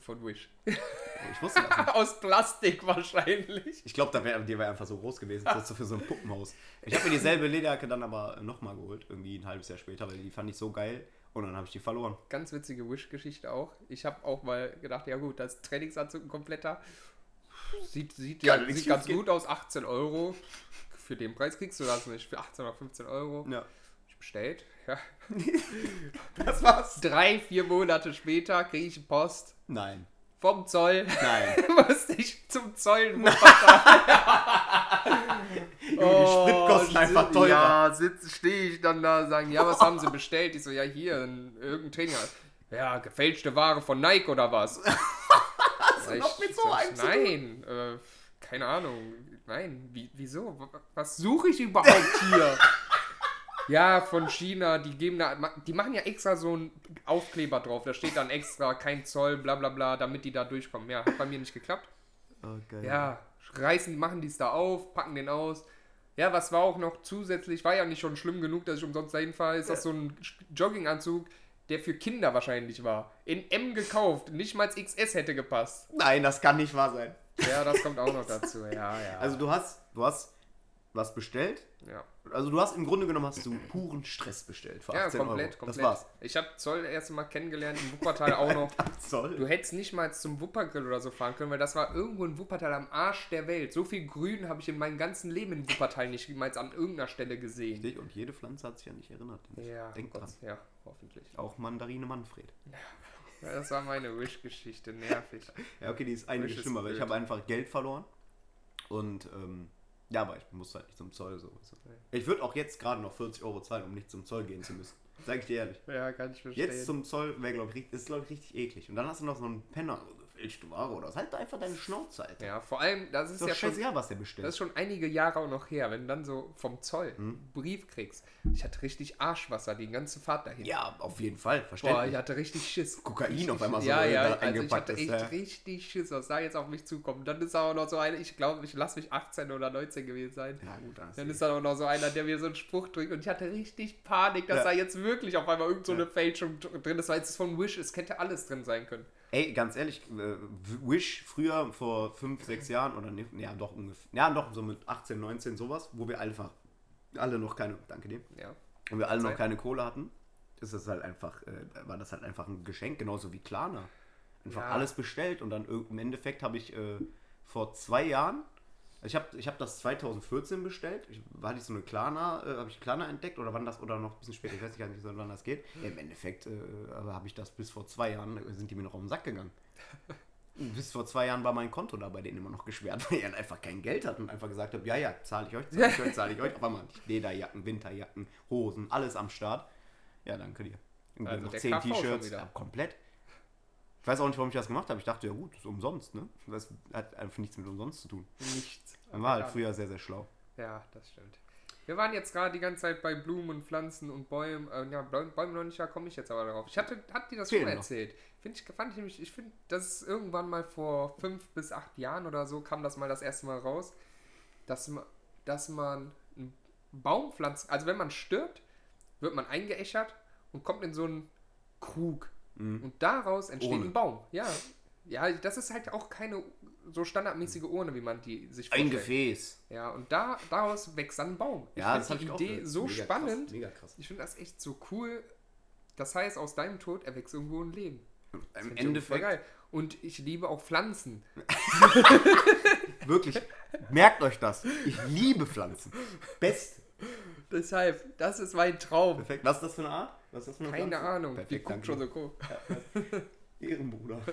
von Wish. Ich wusste das nicht. (laughs) Aus Plastik wahrscheinlich. Ich glaube, wär, die wäre einfach so groß gewesen, (laughs) so für so ein Puppenhaus. Ich habe mir dieselbe Lederjacke dann aber nochmal geholt, irgendwie ein halbes Jahr später, weil die fand ich so geil. Und dann habe ich die verloren. Ganz witzige Wish-Geschichte auch. Ich habe auch mal gedacht, ja gut, das Trainingsanzug ein kompletter. Sieht, sieht, ja, sieht ganz gut aus, 18 Euro. Für den Preis kriegst du das nicht, für 18 oder 15 Euro. Ja. Bestellt, ja. (laughs) das war's. Drei, vier Monate später kriege ich Post. Nein. Vom Zoll. Nein. (laughs) Musste ich zum Zoll in (laughs) oh, die Spritkosten einfach teurer. Ja, stehe ich dann da, sagen, ja, was haben sie bestellt? Ich so, ja, hier, irgendein Trainer. Ja, gefälschte Ware von Nike oder was? Hast du noch mit so einem Nein, äh, keine Ahnung. Nein, wie, wieso? Was suche ich überhaupt hier? Ja, von China, die geben da, die machen ja extra so einen Aufkleber drauf. Da steht dann extra kein Zoll, bla bla bla, damit die da durchkommen. Ja, hat bei mir nicht geklappt. Okay. Ja, reißen, machen die es da auf, packen den aus. Ja, was war auch noch zusätzlich, war ja nicht schon schlimm genug, dass ich umsonst dahin fahre, ist ja. das so ein Jogginganzug, der für Kinder wahrscheinlich war. In M gekauft, nicht mal als XS hätte gepasst. Nein, das kann nicht wahr sein. Ja, das kommt auch noch dazu, ja, ja. Also du hast, du hast was bestellt, ja. Also du hast im Grunde genommen hast du puren Stress bestellt für 18 ja, komplett, Euro. komplett. Das war's. Ich habe Zoll erst mal kennengelernt im Wuppertal auch noch. (laughs) Zoll? Du hättest nicht mal zum Wuppergrill oder so fahren können, weil das war irgendwo in Wuppertal am Arsch der Welt. So viel Grün habe ich in meinem ganzen Leben in Wuppertal nicht jemals an irgendeiner Stelle gesehen. Richtig, und jede Pflanze hat sich ja nicht erinnert. Ja, Denk dran. Ja, hoffentlich. Auch Mandarine Manfred. Ja, das war meine Wish-Geschichte, nervig. ja, okay, die ist einiges schlimmer, weil ich habe einfach Geld verloren und ähm, ja, aber ich muss halt nicht zum Zoll so. Ich würde auch jetzt gerade noch 40 Euro zahlen, um nicht zum Zoll gehen zu müssen. Sag ich dir ehrlich. Ja, kann ich verstehen. Jetzt zum Zoll wäre, glaube ich, ist, glaube ich, richtig eklig. Und dann hast du noch so einen Penner, gefälschte Ware oder. Halt einfach deine Schnauze, Alter. Ja, vor allem, das ist, ist ja schon, was der bestellt. Das ist schon einige Jahre auch noch her, wenn du dann so vom Zoll hm? einen Brief kriegst. Ich hatte richtig Arschwasser die ganze Fahrt dahin. Ja, auf jeden Fall, verständlich. Boah, ich hatte richtig Schiss. Kokain richtig, auf einmal so ja, ja, also ich hatte echt ist, ja. richtig Schiss, was da jetzt auf mich zukommt. Dann ist auch noch so einer, ich glaube, ich lasse mich 18 oder 19 gewesen sein. Ja, gut, dann, dann ist da auch noch so einer, der mir so einen Spruch drückt und ich hatte richtig Panik, dass ja. da jetzt wirklich auf einmal irgend so eine Fälschung drin ist, weil es von Wish, es hätte alles drin sein können. Ey, ganz ehrlich, äh, Wish früher vor 5, 6 Jahren oder ne, ja doch ungefähr, ja doch so mit 18, 19 sowas, wo wir einfach alle noch keine, danke dir, ja. und wir alle noch keine Kohle hatten, ist das halt einfach, äh, war das halt einfach ein Geschenk, genauso wie Klarna. Einfach ja. alles bestellt und dann im Endeffekt habe ich äh, vor zwei Jahren ich habe ich hab das 2014 bestellt. Ich, hatte ich so eine Klarna, äh, habe ich Klarna entdeckt oder wann das oder noch ein bisschen später, ich weiß gar nicht, wann das geht. Ja, Im Endeffekt äh, habe ich das bis vor zwei Jahren, äh, sind die mir noch auf den Sack gegangen. (laughs) bis vor zwei Jahren war mein Konto da bei denen immer noch gesperrt, (laughs) weil ich einfach kein Geld hatte und einfach gesagt habe, ja, ja, zahle ich euch, zahle ich euch, zahle ich euch. Auf einmal Lederjacken, Winterjacken, Hosen, alles am Start. Ja, danke dir. Also noch zehn T-Shirts, komplett. Ich weiß auch nicht, warum ich das gemacht habe. Ich dachte, ja gut, das ist umsonst, ne? Das hat einfach nichts mit umsonst zu tun. Nichts. Man war halt früher sehr, sehr schlau. Ja, das stimmt. Wir waren jetzt gerade die ganze Zeit bei Blumen und Pflanzen und Bäumen. Äh, ja, Bäume noch nicht, da komme ich jetzt aber darauf. Ich hatte, hat dir das Fehlen schon erzählt. Find ich, fand ich nämlich, ich finde, das ist irgendwann mal vor fünf bis acht Jahren oder so, kam das mal das erste Mal raus, dass man, dass man einen Baum pflanzt. Also wenn man stirbt, wird man eingeäschert und kommt in so einen Krug. Mhm. Und daraus entsteht Ohne. ein Baum. Ja. Ja, das ist halt auch keine so standardmäßige Urne, wie man die sich vorstellt. Ein Gefäß. Ja, und da, daraus wächst dann ein Baum. Ja, ich das die Idee so mega spannend. Krass, mega krass. Ich finde das echt so cool. Das heißt, aus deinem Tod erwächst irgendwo ein Leben. Das Im Endeffekt. Geil. Und ich liebe auch Pflanzen. (laughs) Wirklich. Merkt euch das. Ich liebe Pflanzen. Best. (laughs) Deshalb, das ist mein Traum. Perfekt. Was ist das für eine Art? Was ist das für eine Keine Pflanze? Ahnung. Perfekt, Die guckt schon so cool. Ehrenbruder. (laughs)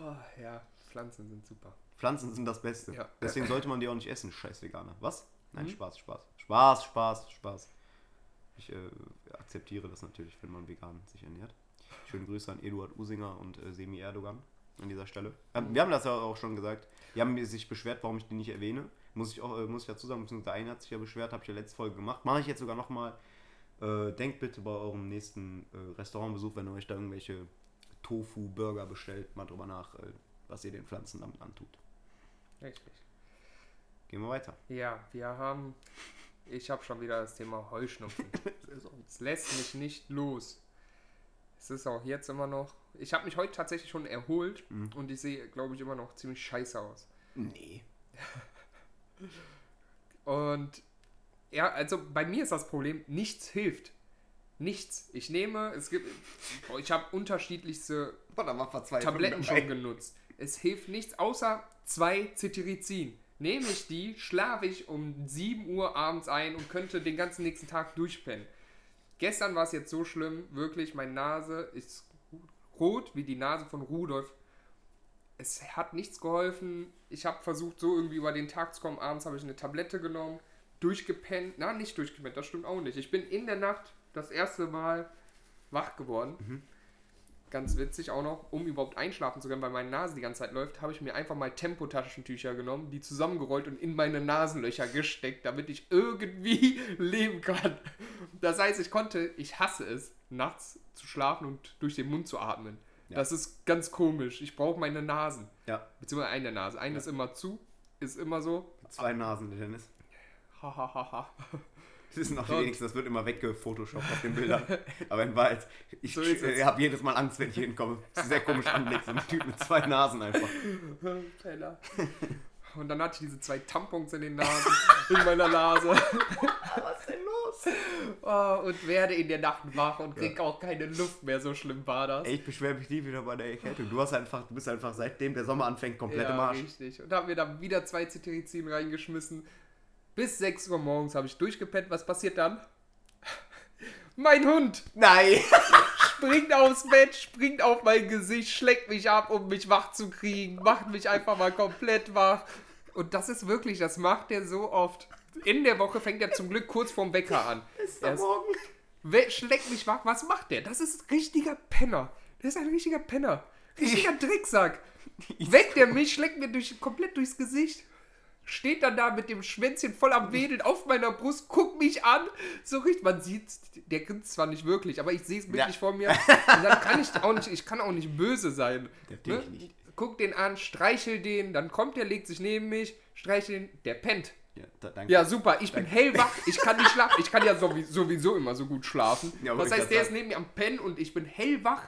Oh, ja, Pflanzen sind super. Pflanzen sind das Beste. Ja. Deswegen sollte man die auch nicht essen, scheiß Veganer. Was? Nein, mhm. Spaß, Spaß. Spaß, Spaß, Spaß. Ich äh, akzeptiere das natürlich, wenn man vegan sich ernährt. Schöne Grüße an Eduard Usinger und äh, Semi Erdogan. an dieser Stelle. Ähm, wir haben das ja auch schon gesagt. Die haben sich beschwert, warum ich die nicht erwähne. Muss ich auch, äh, muss ich dazu sagen, beziehungsweise einer hat sich ja beschwert, habe ich ja letzte Folge gemacht. Mache ich jetzt sogar nochmal. Äh, denkt bitte bei eurem nächsten äh, Restaurantbesuch, wenn ihr euch da irgendwelche Tofu-Burger bestellt, mal drüber nach, äh, was ihr den Pflanzen damit antut. Richtig. Gehen wir weiter. Ja, wir haben. Ich habe schon wieder das Thema Heuschnupfen. (laughs) Es lässt mich nicht los. Es ist auch jetzt immer noch. Ich habe mich heute tatsächlich schon erholt Mhm. und ich sehe, glaube ich, immer noch ziemlich scheiße aus. Nee. Und ja, also bei mir ist das Problem, nichts hilft. Nichts. Ich nehme, es gibt, ich habe unterschiedlichste Tabletten schon genutzt. Es hilft nichts außer zwei Cetirizin. Nehme ich die, schlafe ich um 7 Uhr abends ein und könnte den ganzen nächsten Tag durchpennen. Gestern war es jetzt so schlimm, wirklich, meine Nase ist rot wie die Nase von Rudolf. Es hat nichts geholfen. Ich habe versucht, so irgendwie über den Tag zu kommen. Abends habe ich eine Tablette genommen, durchgepennt. Na, nicht durchgepennt, das stimmt auch nicht. Ich bin in der Nacht das erste Mal wach geworden. Ganz witzig auch noch, um überhaupt einschlafen zu können, weil meine Nase die ganze Zeit läuft, habe ich mir einfach mal Tempotaschentücher genommen, die zusammengerollt und in meine Nasenlöcher gesteckt, damit ich irgendwie (laughs) leben kann. Das heißt, ich konnte, ich hasse es, nachts zu schlafen und durch den Mund zu atmen. Ja. Das ist ganz komisch. Ich brauche meine Nasen. Ja, Beziehungsweise eine Nase. Eine Ja. ist immer zu, ist immer so. zwei Nasen, Dennis. Hahaha. Das ist noch die Und- wenigsten, das wird immer weggefotoshoppt auf den Bildern. (laughs) Aber in Wahrheit, ich, So habe jedes Mal Angst, wenn ich hinkomme. Das ist sehr komisch anblick, so ein Typ mit zwei Nasen einfach. (laughs) Penner. Und dann hatte ich diese zwei Tampons in den Nasen, (laughs) in meiner Nase. Was ist denn los? Oh, und werde in der Nacht wach und krieg auch keine Luft mehr. So schlimm war das. Ey, ich beschwere mich nie wieder bei der Erkältung. Du hast einfach, du bist einfach seitdem der Sommer anfängt komplett im ja, Arsch. richtig. Und haben mir dann wieder zwei Cetirizin reingeschmissen. Bis 6 Uhr morgens habe ich durchgepennt. Was passiert dann? (laughs) Mein Hund Nein! (laughs) springt aufs Bett, springt auf mein Gesicht, schlägt mich ab, um mich wach zu kriegen, macht mich einfach mal komplett wach. Und das ist wirklich, das macht er so oft. In der Woche fängt er zum Glück kurz vorm Wecker an. (laughs) Ist Er ist- Morgen. Schlägt mich wach. Was macht der? Das ist ein richtiger Penner. Der ist ein richtiger Penner. Richtiger Drecksack. Weckt der mich, schlägt mir durch, komplett durchs Gesicht. Steht dann da mit dem Schwänzchen voll am Wedeln auf meiner Brust, guckt mich an. So richtig, man sieht, der grinst zwar nicht wirklich, aber ich sehe es bildlich Ja. vor mir. (laughs) Und dann kann ich auch nicht, ich kann auch nicht böse sein. Natürlich nicht. Guck den an, streichel den, dann kommt der, legt sich neben mich, streichel den, der pennt. Ja, da, danke. Ja, super. Ich bin hellwach. (laughs) Ich kann nicht schlafen. Ich kann ja sowieso, immer so gut schlafen. Ja, das heißt, der ist sagen. neben mir am Pennen und ich bin hellwach.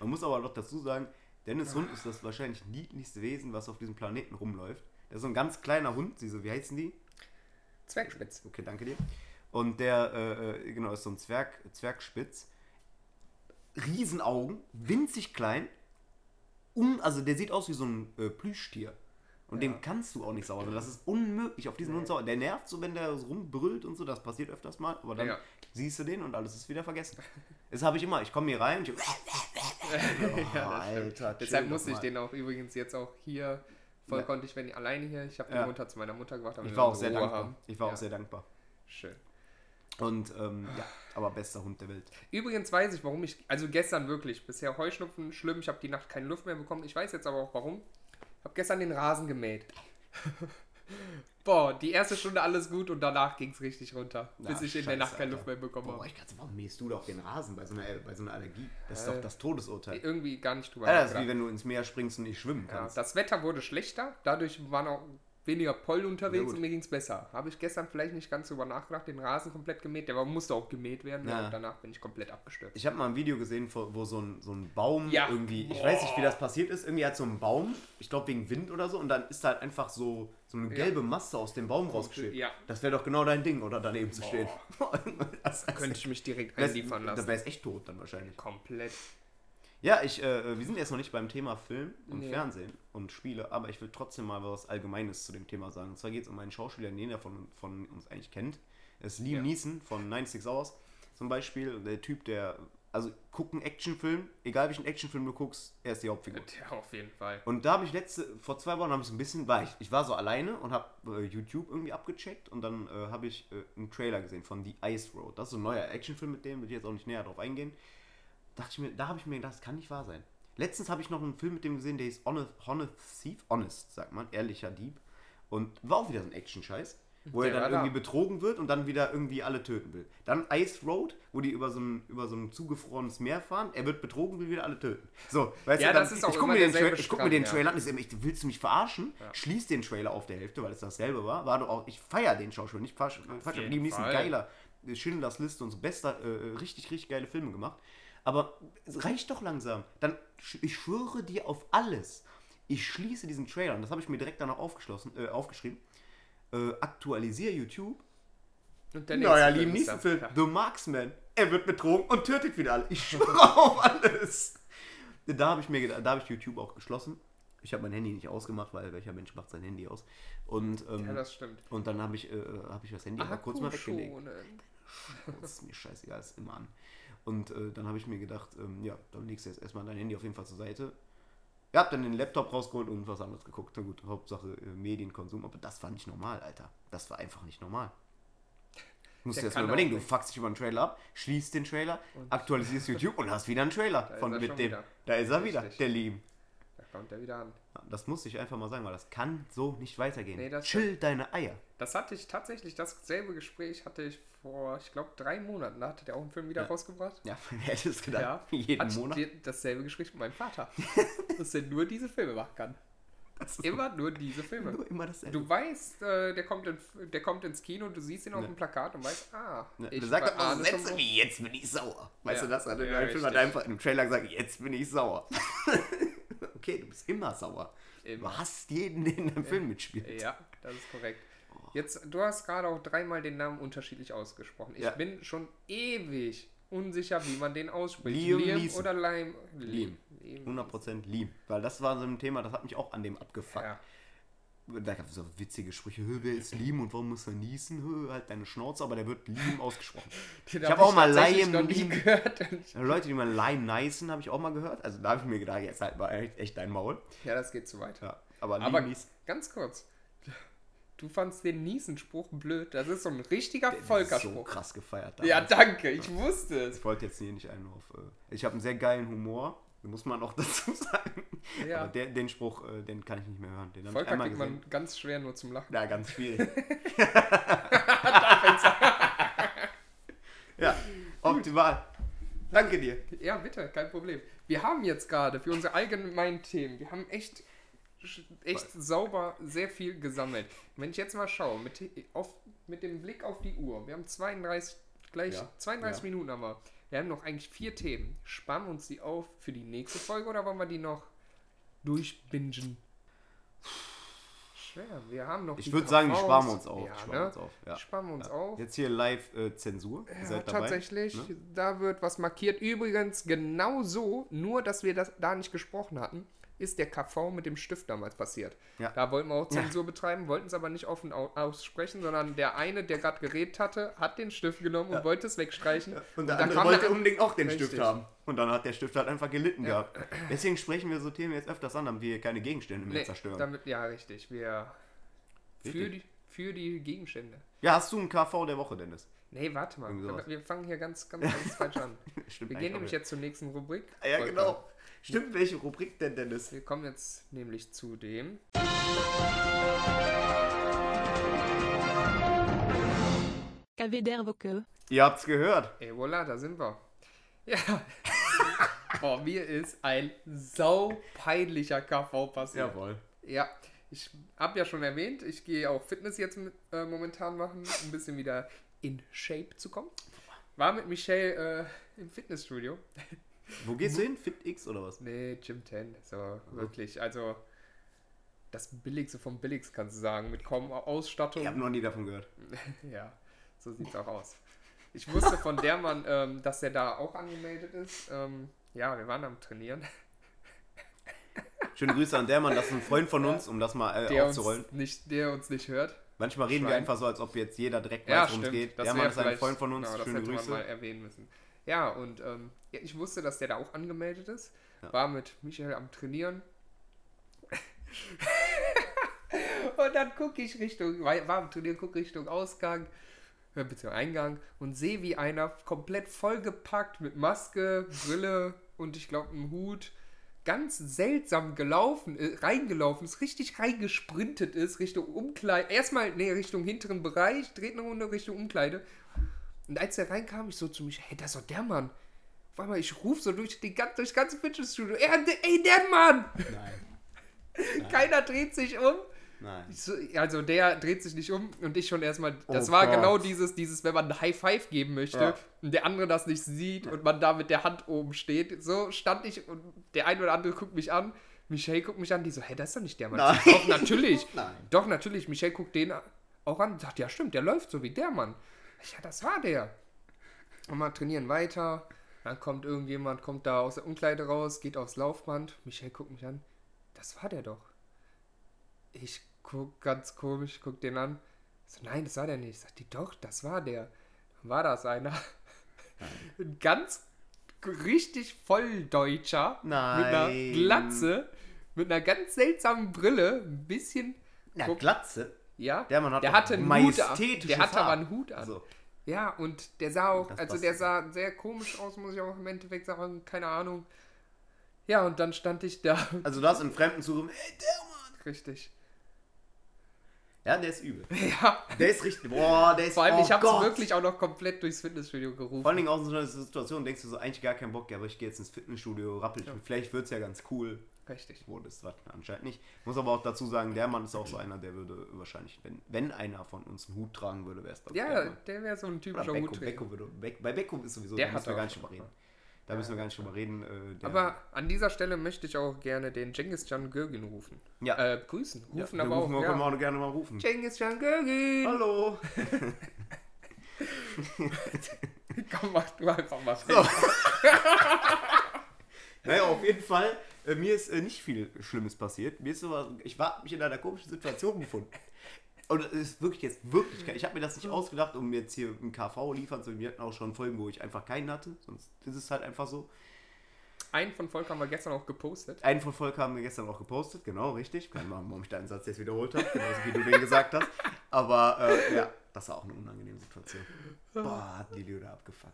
Man muss aber noch dazu sagen, Dennis Hund ist das wahrscheinlich niedlichste Wesen, was auf diesem Planeten rumläuft. Der ist so ein ganz kleiner Hund, diese, wie heißen die? Zwergspitz. Okay, danke dir. Und der, äh, äh, genau, ist so ein Zwerg, Zwergspitz. Riesenaugen, winzig klein. Un, also der sieht aus wie so ein äh, Plüschtier. Und Ja. den kannst du auch nicht sauern. Das ist unmöglich, auf diesen Hund sauer. Der nervt so, wenn der so rumbrüllt und so. Das passiert öfters mal. Aber dann Ja. siehst du den und alles ist wieder vergessen. Das habe ich immer. Ich komme hier rein und ich. (laughs) (laughs) Ja, Oh, das stimmt. Alter, Deshalb musste ich den auch übrigens jetzt auch hier voll Ja. konnte ich, wenn ich alleine hier. Ich habe den Ja. runter zu meiner Mutter gebracht. Ich war auch sehr Ruhe dankbar. haben. Ich war Ja. auch sehr dankbar. Schön. Und ähm, ja, aber bester Hund der Welt. Übrigens weiß ich, warum ich, also gestern wirklich, bisher Heuschnupfen schlimm, ich habe die Nacht keine Luft mehr bekommen. Ich weiß jetzt aber auch warum. Ich habe gestern den Rasen gemäht. Boah, die erste Stunde alles gut und danach ging es richtig runter, bis Na, ich in der Nacht keine. Luft mehr bekommen Boah, habe. ich dachte, warum mähst du doch den Rasen bei so einer, bei so einer Allergie? Das ist Äh, doch das Todesurteil. Irgendwie gar nicht drüber Ja, das ist wie wenn du ins Meer springst und nicht schwimmen Ja, kannst. das Wetter wurde schlechter, dadurch waren auch weniger Pollen unterwegs gut. und mir ging es besser. Habe ich gestern vielleicht nicht ganz drüber nachgedacht, den Rasen komplett gemäht, der musste auch gemäht werden ja. Ja. und danach bin ich komplett abgestürzt. Ich habe mal ein Video gesehen, wo so ein, so ein Baum Ja. irgendwie, ich Boah. weiß nicht, wie das passiert ist, irgendwie hat so ein Baum, ich glaube wegen Wind oder so, und dann ist halt einfach so, so eine Ja. gelbe Masse aus dem Baum rausgeschwebt. Ja. Das wäre doch genau dein Ding, oder daneben zu stehen. (laughs) das Könnte ich mich direkt das, einliefern Da lassen. wäre es echt tot dann wahrscheinlich. Komplett. Ja, ich, äh, wir sind jetzt noch nicht beim Thema Film und Nee. Fernsehen und Spiele, aber ich will trotzdem mal was Allgemeines zu dem Thema sagen. Und zwar geht es um einen Schauspieler, den jeder von, von uns eigentlich kennt. Das ist Liam Ja. Neeson von 96 Hours zum Beispiel. Der Typ, der, also guck einen Actionfilm, egal welchen Actionfilm du guckst, er ist die Hauptfigur. Ja, auf jeden Fall. Und da habe ich letzte, vor zwei Wochen habe ich so ein bisschen, war ich, ich war so alleine und habe äh, YouTube irgendwie abgecheckt und dann äh, habe ich äh, einen Trailer gesehen von The Ice Road. Das ist so ein neuer Actionfilm mit dem, will ich jetzt auch nicht näher drauf eingehen. Dachte ich mir, da habe ich mir gedacht, das kann nicht wahr sein. Letztens habe ich noch einen Film mit dem gesehen, der hieß Honest, Honest Thief, Honest, sagt man, ehrlicher Dieb. Und war auch wieder so ein Action-Scheiß, wo Der er dann da. irgendwie betrogen wird und dann wieder irgendwie alle töten will. Dann Ice Road, wo die über so ein, über so ein zugefrorenes Meer fahren. Er wird betrogen, will wieder alle töten. So, weißt Ja, du, dann, ich gucke mir, Tra- guck mir den ja. Trailer an, ich ich- willst du mich verarschen? Schließ den Trailer auf der Hälfte, weil es dasselbe war. war doch auch, ich feiere den Schauspieler, nicht falsch. falsch jeden Liam Neeson, geiler. äh, Schindlers Liste und so bester, äh, richtig, richtig geile Filme gemacht. Aber reicht doch langsam. Dann, ich schwöre dir auf alles. Ich schließe diesen Trailer, und das habe ich mir direkt danach aufgeschlossen, äh, aufgeschrieben. Äh, aktualisiere YouTube. Und der Naja, nächste Liam ist Neeson dann- Film, Ja. The Marksman. Er wird betrogen und tötet wieder alle. Ich (laughs) schwöre auf alles. Da habe ich mir da habe ich YouTube auch geschlossen. Ich habe mein Handy nicht ausgemacht, weil welcher Mensch macht sein Handy aus? Und, ähm, Ja, das stimmt. und dann habe ich, äh, hab ich das Handy aber kurz mal weggelegt. Das ist mir scheißegal, ist immer an. Und äh, dann habe ich mir gedacht, ähm, ja, dann legst du jetzt erstmal dein Handy auf jeden Fall zur Seite. Ja, hab dann den Laptop rausgeholt und was anderes geguckt. Na gut, Hauptsache äh, Medienkonsum, aber das war nicht normal, Alter. Das war einfach nicht normal. Du musst dir das mal kann überlegen, du fuckst dich über einen Trailer ab, schließt den Trailer, aktualisierst YouTube und hast wieder einen Trailer. (laughs) ist von er mit dem. wieder. Da ist er wieder, Richtig. der Lieben. Da kommt er wieder an. Das muss ich einfach mal sagen, weil das kann so nicht weitergehen. Nee, Chill deine Eier. Das hatte ich tatsächlich, dasselbe Gespräch hatte ich vor, ich glaube, drei Monaten. Da hatte der auch einen Film wieder Ja. rausgebracht. Ja, wer hätte es gedacht? Ja, (laughs) Jeden Monat. dasselbe Gespräch mit meinem Vater. (laughs) dass er nur diese Filme machen kann. Das ist Immer nur diese Filme. nur immer dasselbe. Du weißt, äh, der, kommt in, der kommt ins Kino, du siehst ihn auf Ja. dem Plakat und weißt, ah, Ja, ich war- dann auch so Sätze wie, jetzt bin ich sauer. Weißt Ja. du das? Hat er Ja, Film hat einfach im Trailer gesagt, jetzt bin ich sauer. (laughs) okay, du bist immer sauer. Immer. Du hasst jeden, der in deinem Film mitspielt. Ja, das ist korrekt. Jetzt, du hast gerade auch dreimal den Namen unterschiedlich ausgesprochen. Ich Ja. bin schon ewig unsicher, wie man den ausspricht. Liam Liam oder Lime? Liam. Liam. 100% lieb. Weil das war so ein Thema, das hat mich auch an dem abgefuckt. Ja. Da gab es so witzige Sprüche, "Hö, wer ist Liam und warum muss er niesen? Hö, halt deine Schnauze, aber der wird Liam (laughs) ausgesprochen. Ich hab auch mal Liam Liam- gehört. Leute, die mal Lime nicen, habe ich auch mal gehört. Also da habe ich mir gedacht, jetzt halt mal echt, echt dein Maul. Ja, das geht zu weit. Ja, aber Liam Aber ganz kurz. Du fandst den Niesen-Spruch blöd. Das ist so ein richtiger ist so Volkerspruch. krass gefeiert. ja, damals. danke. Ich wusste es. Ich wollte jetzt hier nicht einen auf. Äh, ich habe einen sehr geilen Humor, muss man auch (laughs) dazu sagen. Ja. Aber der, den Spruch, äh, den kann ich nicht mehr hören. Den Volker kriegt man ganz schwer nur zum Lachen. Ja, ganz schwierig. (laughs) ja, optimal. Danke dir. Ja, bitte, kein Problem. Wir haben jetzt gerade für unsere allgemeinen Themen, wir haben echt, echt sauber sehr viel gesammelt. Wenn ich jetzt mal schaue, mit, auf, mit dem Blick auf die Uhr, wir haben 32, gleich Ja, 32 ja. Minuten haben wir. Wir haben noch eigentlich vier Themen. Spannen wir uns die auf für die nächste Folge oder wollen wir die noch durchbingen? Schwer, wir haben noch Ich würde sagen, die sparen wir uns auf. Ja, sparen ne? uns auf. Ja. Sparen wir uns auf. Jetzt hier Live-Zensur. Ihr Ja, tatsächlich. ne? Da wird was markiert. Übrigens, genau so, nur dass wir das da nicht gesprochen hatten, ist der KV mit dem Stift damals passiert. Ja. Da wollten wir auch Zensur betreiben, wollten es aber nicht offen au- aussprechen, sondern der eine, der gerade geredet hatte, hat den Stift genommen und wollte es wegstreichen. Und der da andere wollte unbedingt auch den Richtig. Stift haben. Und dann hat der Stift halt einfach gelitten gehabt. Deswegen sprechen wir so Themen jetzt öfters an, damit wir keine Gegenstände mehr Nee, zerstören. damit, ja, richtig. Wir für die, Richtig. für die Gegenstände. Ja, hast du einen KV der Woche, Dennis? Nee, warte mal. Irgendwie sowas. Wir fangen hier ganz, ganz, ganz (laughs) falsch an. Stimmt Wir gehen nämlich jetzt zur nächsten Rubrik. Ja, Volker. genau. Stimmt, welche Rubrik denn, Dennis? Wir kommen jetzt nämlich zu dem. Ihr habt's gehört. Ey, voilà, da sind wir. Ja. (laughs) Boah, mir ist ein saupeinlicher KV passiert. Jawohl. Ja, ich habe ja schon erwähnt, ich gehe auch Fitness jetzt äh, momentan machen, ein bisschen wieder in Shape zu kommen. War mit Michelle äh, im Fitnessstudio. Wo gehst du hin? FitX oder was? Nee, Gym 10. So, wirklich. Also, das Billigste vom Billigsten kannst du sagen. Mit kaum Ausstattung. Ich habe noch nie davon gehört. (laughs) Ja, so sieht's auch aus. Ich wusste von der Mann, (laughs) ähm, dass er da auch angemeldet ist. Ähm, ja, wir waren am Trainieren. Schöne Grüße an der Mann, das ist ein Freund von uns, um das mal äh, Der aufzurollen. uns, nicht, der uns nicht hört. Manchmal reden wir Schwein. einfach so, als ob jetzt jeder direkt Ja, weiß, worum es geht. Das der wär Mann ist ein Freund von uns. Genau, das Schöne hätte man Grüße. mal erwähnen müssen. Ja, und ähm, ja, ich wusste, dass der da auch angemeldet ist. Ja. War mit Michael am Trainieren. (laughs) und dann gucke ich Richtung, war war am Trainieren, gucke Richtung Ausgang, äh, beziehungsweise Eingang und sehe, wie einer komplett vollgepackt mit Maske, Brille und ich glaube einem Hut ganz seltsam gelaufen, äh, reingelaufen ist, richtig reingesprintet ist, Richtung Umkleide. Erstmal, nee, Richtung hinteren Bereich, dreht eine Runde Richtung Umkleide. Und als der reinkam, ich so zu mich, hey, das ist doch der Mann. Auf einmal, ich rufe so durch die ganz, durchs ganze Fitnessstudio, ey, der Mann! (laughs) Nein. Keiner dreht sich um. Nein. So, Also der dreht sich nicht um und ich schon erstmal. Das Oh war Gott. genau dieses, dieses, wenn man ein High Five geben möchte Ja. und der andere das nicht sieht und man da mit der Hand oben steht. So stand ich und der eine oder andere guckt mich an. Michelle guckt mich an, die so, hey, das ist doch nicht der Mann. Nein. (laughs) Doch, natürlich. (laughs) Nein. Doch, natürlich. Michelle guckt den auch an und sagt, ja, stimmt, der läuft so wie der Mann. Ja, das war der. Und wir trainieren weiter. Dann kommt irgendjemand, kommt da aus der Umkleide raus, geht aufs Laufband. Michelle guckt mich an. Das war der doch. Ich guck ganz komisch, guck den an. So, nein, das war der nicht. Sagt die, doch, das war der. Dann war das einer. Ein ganz richtig Volldeutscher. Nein. Mit einer Glatze. Mit einer ganz seltsamen Brille. Ein bisschen. Na, Guck- Glatze. Ja, Der Mann hat der hatte einen Hut an. Der hatte aber einen Hut an. Also, Ja, und der sah auch, Das also der sah sehr komisch aus, muss ich auch im Endeffekt sagen, keine Ahnung. Ja, und dann stand ich da. also du hast einen Fremden zugerufen, ey, der Mann. Richtig. Ja, der ist übel. (laughs) Ja. Der ist richtig, boah, der ist, Vor allem, oh ich habe es wirklich auch noch komplett durchs Fitnessstudio gerufen. Vor allen Dingen auch in so einer Situation denkst du so, eigentlich gar keinen Bock, ja, aber ich gehe jetzt ins Fitnessstudio, rappel ich mich. Vielleicht wird es ja ganz cool. Richtig. Wurde es anscheinend nicht. Muss aber auch dazu sagen, der Mann ist auch so einer, der würde wahrscheinlich, wenn, wenn einer von uns einen Hut tragen würde, wäre es der Ja, Mann. der wäre so ein typischer Hutträger. Würde, Beck, bei Becko ist sowieso, Der da hat auch gar nicht drüber reden. Da müssen wir gar nicht drüber reden. Äh, Aber an dieser Stelle möchte ich auch gerne den Genghis Can Gürgin rufen. ja, Äh, grüßen. ja, Rufen den aber rufen wir, auch. können wir Ja. auch gerne mal rufen. Genghis Can Gürgin! Hallo. (laughs) (laughs) Komm, mach du einfach mal. So. (laughs) Naja, auf jeden Fall, äh, mir ist äh, nicht viel Schlimmes passiert. Mir ist sowas, ich war mich in einer komischen Situation befunden. Und es ist wirklich jetzt wirklich, kein- ich habe mir das nicht ausgedacht, um jetzt hier einen KV liefern zu können. Wir hatten auch schon Folgen, wo ich einfach keinen hatte, sonst ist es halt einfach so. Einen von Volk haben wir gestern auch gepostet. Einen von Volk haben wir gestern auch gepostet, genau, richtig. Keine Ahnung, warum ich deinen Satz jetzt wiederholt habe, genauso wie du den gesagt hast. Aber äh, ja, das war auch eine unangenehme Situation. Boah, hat Lilio da abgefuckt.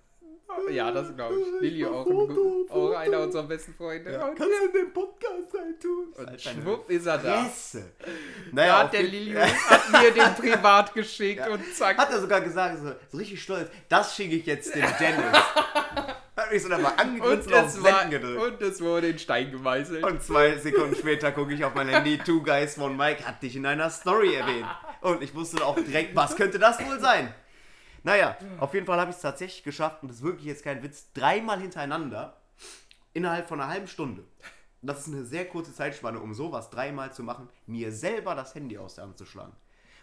Ja, das glaube ich. Lilly auch, ein, auch einer unserer besten Freunde. Ja, Und, kannst du in den Podcast reintun? und schwupp ist er da. Fresse. Da Naja, hat auf der Lilly (laughs) hat mir den privat geschickt Ja. und zack. Hat er sogar gesagt, so, so richtig stolz, das schicke ich jetzt dem Dennis. (laughs) hat mich so dann mal Und angegrinst und auf es, war, gedrückt. und es wurde in Stein gemeißelt. Und zwei Sekunden später gucke ich auf mein Handy, Two Guys von Mike hat dich in einer Story erwähnt. Und ich wusste auch direkt, was könnte das wohl sein? Naja, auf jeden Fall habe ich es tatsächlich geschafft, und das ist wirklich jetzt kein Witz, dreimal hintereinander innerhalb von einer halben Stunde. Das ist eine sehr kurze Zeitspanne, um sowas dreimal zu machen, mir selber das Handy aus der Hand zu schlagen.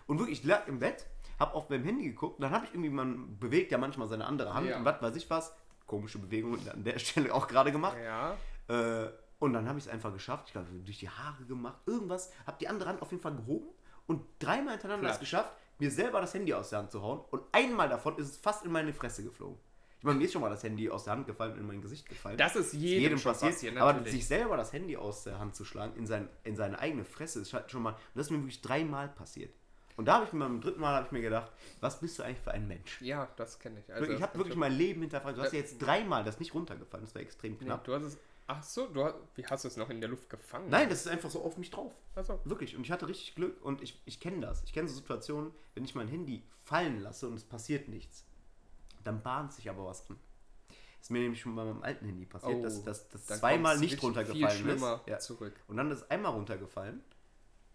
Und wirklich, ich lag im Bett, habe auf meinem Handy geguckt, und dann habe ich irgendwie, man bewegt ja manchmal seine andere Hand Ja. und was weiß ich was, komische Bewegungen an der (laughs) Stelle auch gerade gemacht. ja. Äh, und dann habe ich es einfach geschafft. Ich glaube, durch die Haare gemacht, irgendwas. Habe die andere Hand auf jeden Fall gehoben und dreimal hintereinander es geschafft, mir selber das Handy aus der Hand zu hauen. Und einmal davon ist es fast in meine Fresse geflogen. Ich meine, mir ist schon mal das Handy aus der Hand gefallen und in mein Gesicht gefallen. Das ist jedem, jedem passiert. passiert, aber sich selber das Handy aus der Hand zu schlagen, in, sein, in seine eigene Fresse, ist halt schon mal. Das ist mir wirklich dreimal passiert. Und da habe ich mir beim dritten Mal ich mir gedacht, was bist du eigentlich für ein Mensch? Ja, das kenne ich. Also, ich habe wirklich mein Leben hinterfragt. Du hast ja jetzt dreimal das nicht runtergefallen. Das war extrem Nee, knapp. du hast es. Ach so, du hast, wie hast du es noch in der Luft gefangen? Nein, das ist einfach so auf mich drauf. Also, Wirklich. Und ich hatte richtig Glück und ich, ich kenne das. Ich kenne so Situationen, wenn ich mein Handy fallen lasse und es passiert nichts. Dann bahnt sich aber was an. Ist mir nämlich schon bei meinem alten Handy passiert, Oh, dass das zweimal nicht runtergefallen ist. Ja. zurück. Und dann ist einmal runtergefallen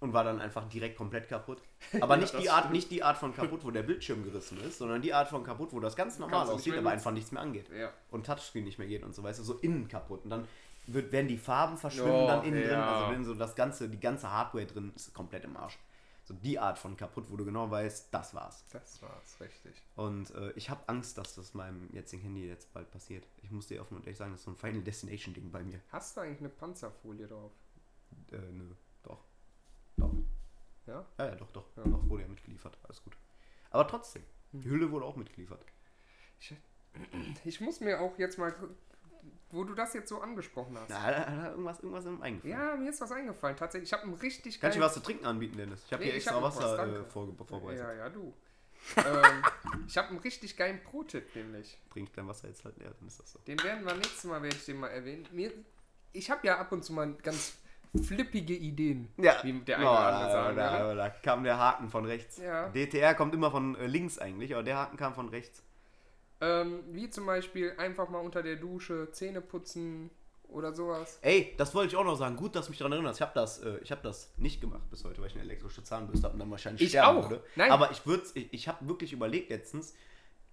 und war dann einfach direkt komplett kaputt. (laughs) Aber nicht, das die Art, stimmt. nicht die Art von kaputt, wo der Bildschirm gerissen ist, sondern die Art von kaputt, wo das ganz normal Kannst nicht aussieht, aber nutzen. einfach nichts mehr angeht. Ja. Und Touchscreen nicht mehr geht und so, weißt du, so innen kaputt. Und dann wird, werden die Farben verschwimmen Oh, dann innen drin. ja. Also wenn so das ganze, die ganze Hardware drin ist komplett im Arsch. So die Art von kaputt, wo du genau weißt, das war's. Das war's, richtig. Und äh, ich habe Angst, dass das meinem jetzigen Handy jetzt bald passiert. Ich muss dir offen und ehrlich sagen, das ist so ein Final Destination Ding bei mir. Hast du eigentlich eine Panzerfolie drauf? Äh, nö. Doch. Ja? Ja, ja, doch, doch. Ja. Doch, wurde ja mitgeliefert. Alles gut. Aber trotzdem, die Hülle wurde auch mitgeliefert. Ich, ich muss mir auch jetzt mal, wo du das jetzt so angesprochen hast. Na, da, da, irgendwas, irgendwas im eingefallen. Ja, mir ist was eingefallen. Tatsächlich, ich habe einen richtig Kann ich dir was zu trinken anbieten, Dennis? Ich habe Nee, hier extra hab Wasser äh, vorbereitet. Ja, ja, du. ähm, (laughs) ich habe einen richtig geilen Pro-Tipp nämlich. Trink dein Wasser jetzt halt leer, dann ist das so. Den werden wir nächstes Mal, werde ich den mal erwähnen. Mir, ich habe ja ab und zu mal ganz flippige Ideen, Ja. wie der Oh, eine oder andere sagen da, da kam der Haken von rechts. Ja. DTR kommt immer von äh, links eigentlich, aber der Haken kam von rechts. Ähm, wie zum Beispiel einfach mal unter der Dusche Zähne putzen oder sowas. Ey, das wollte ich auch noch sagen. Gut, dass du mich daran erinnerst. Ich habe das, äh, ich hab das nicht gemacht bis heute, weil ich eine elektrische Zahnbürste habe und dann wahrscheinlich Ich sterben auch. würde. Nein. Aber ich ich, ich habe wirklich überlegt letztens,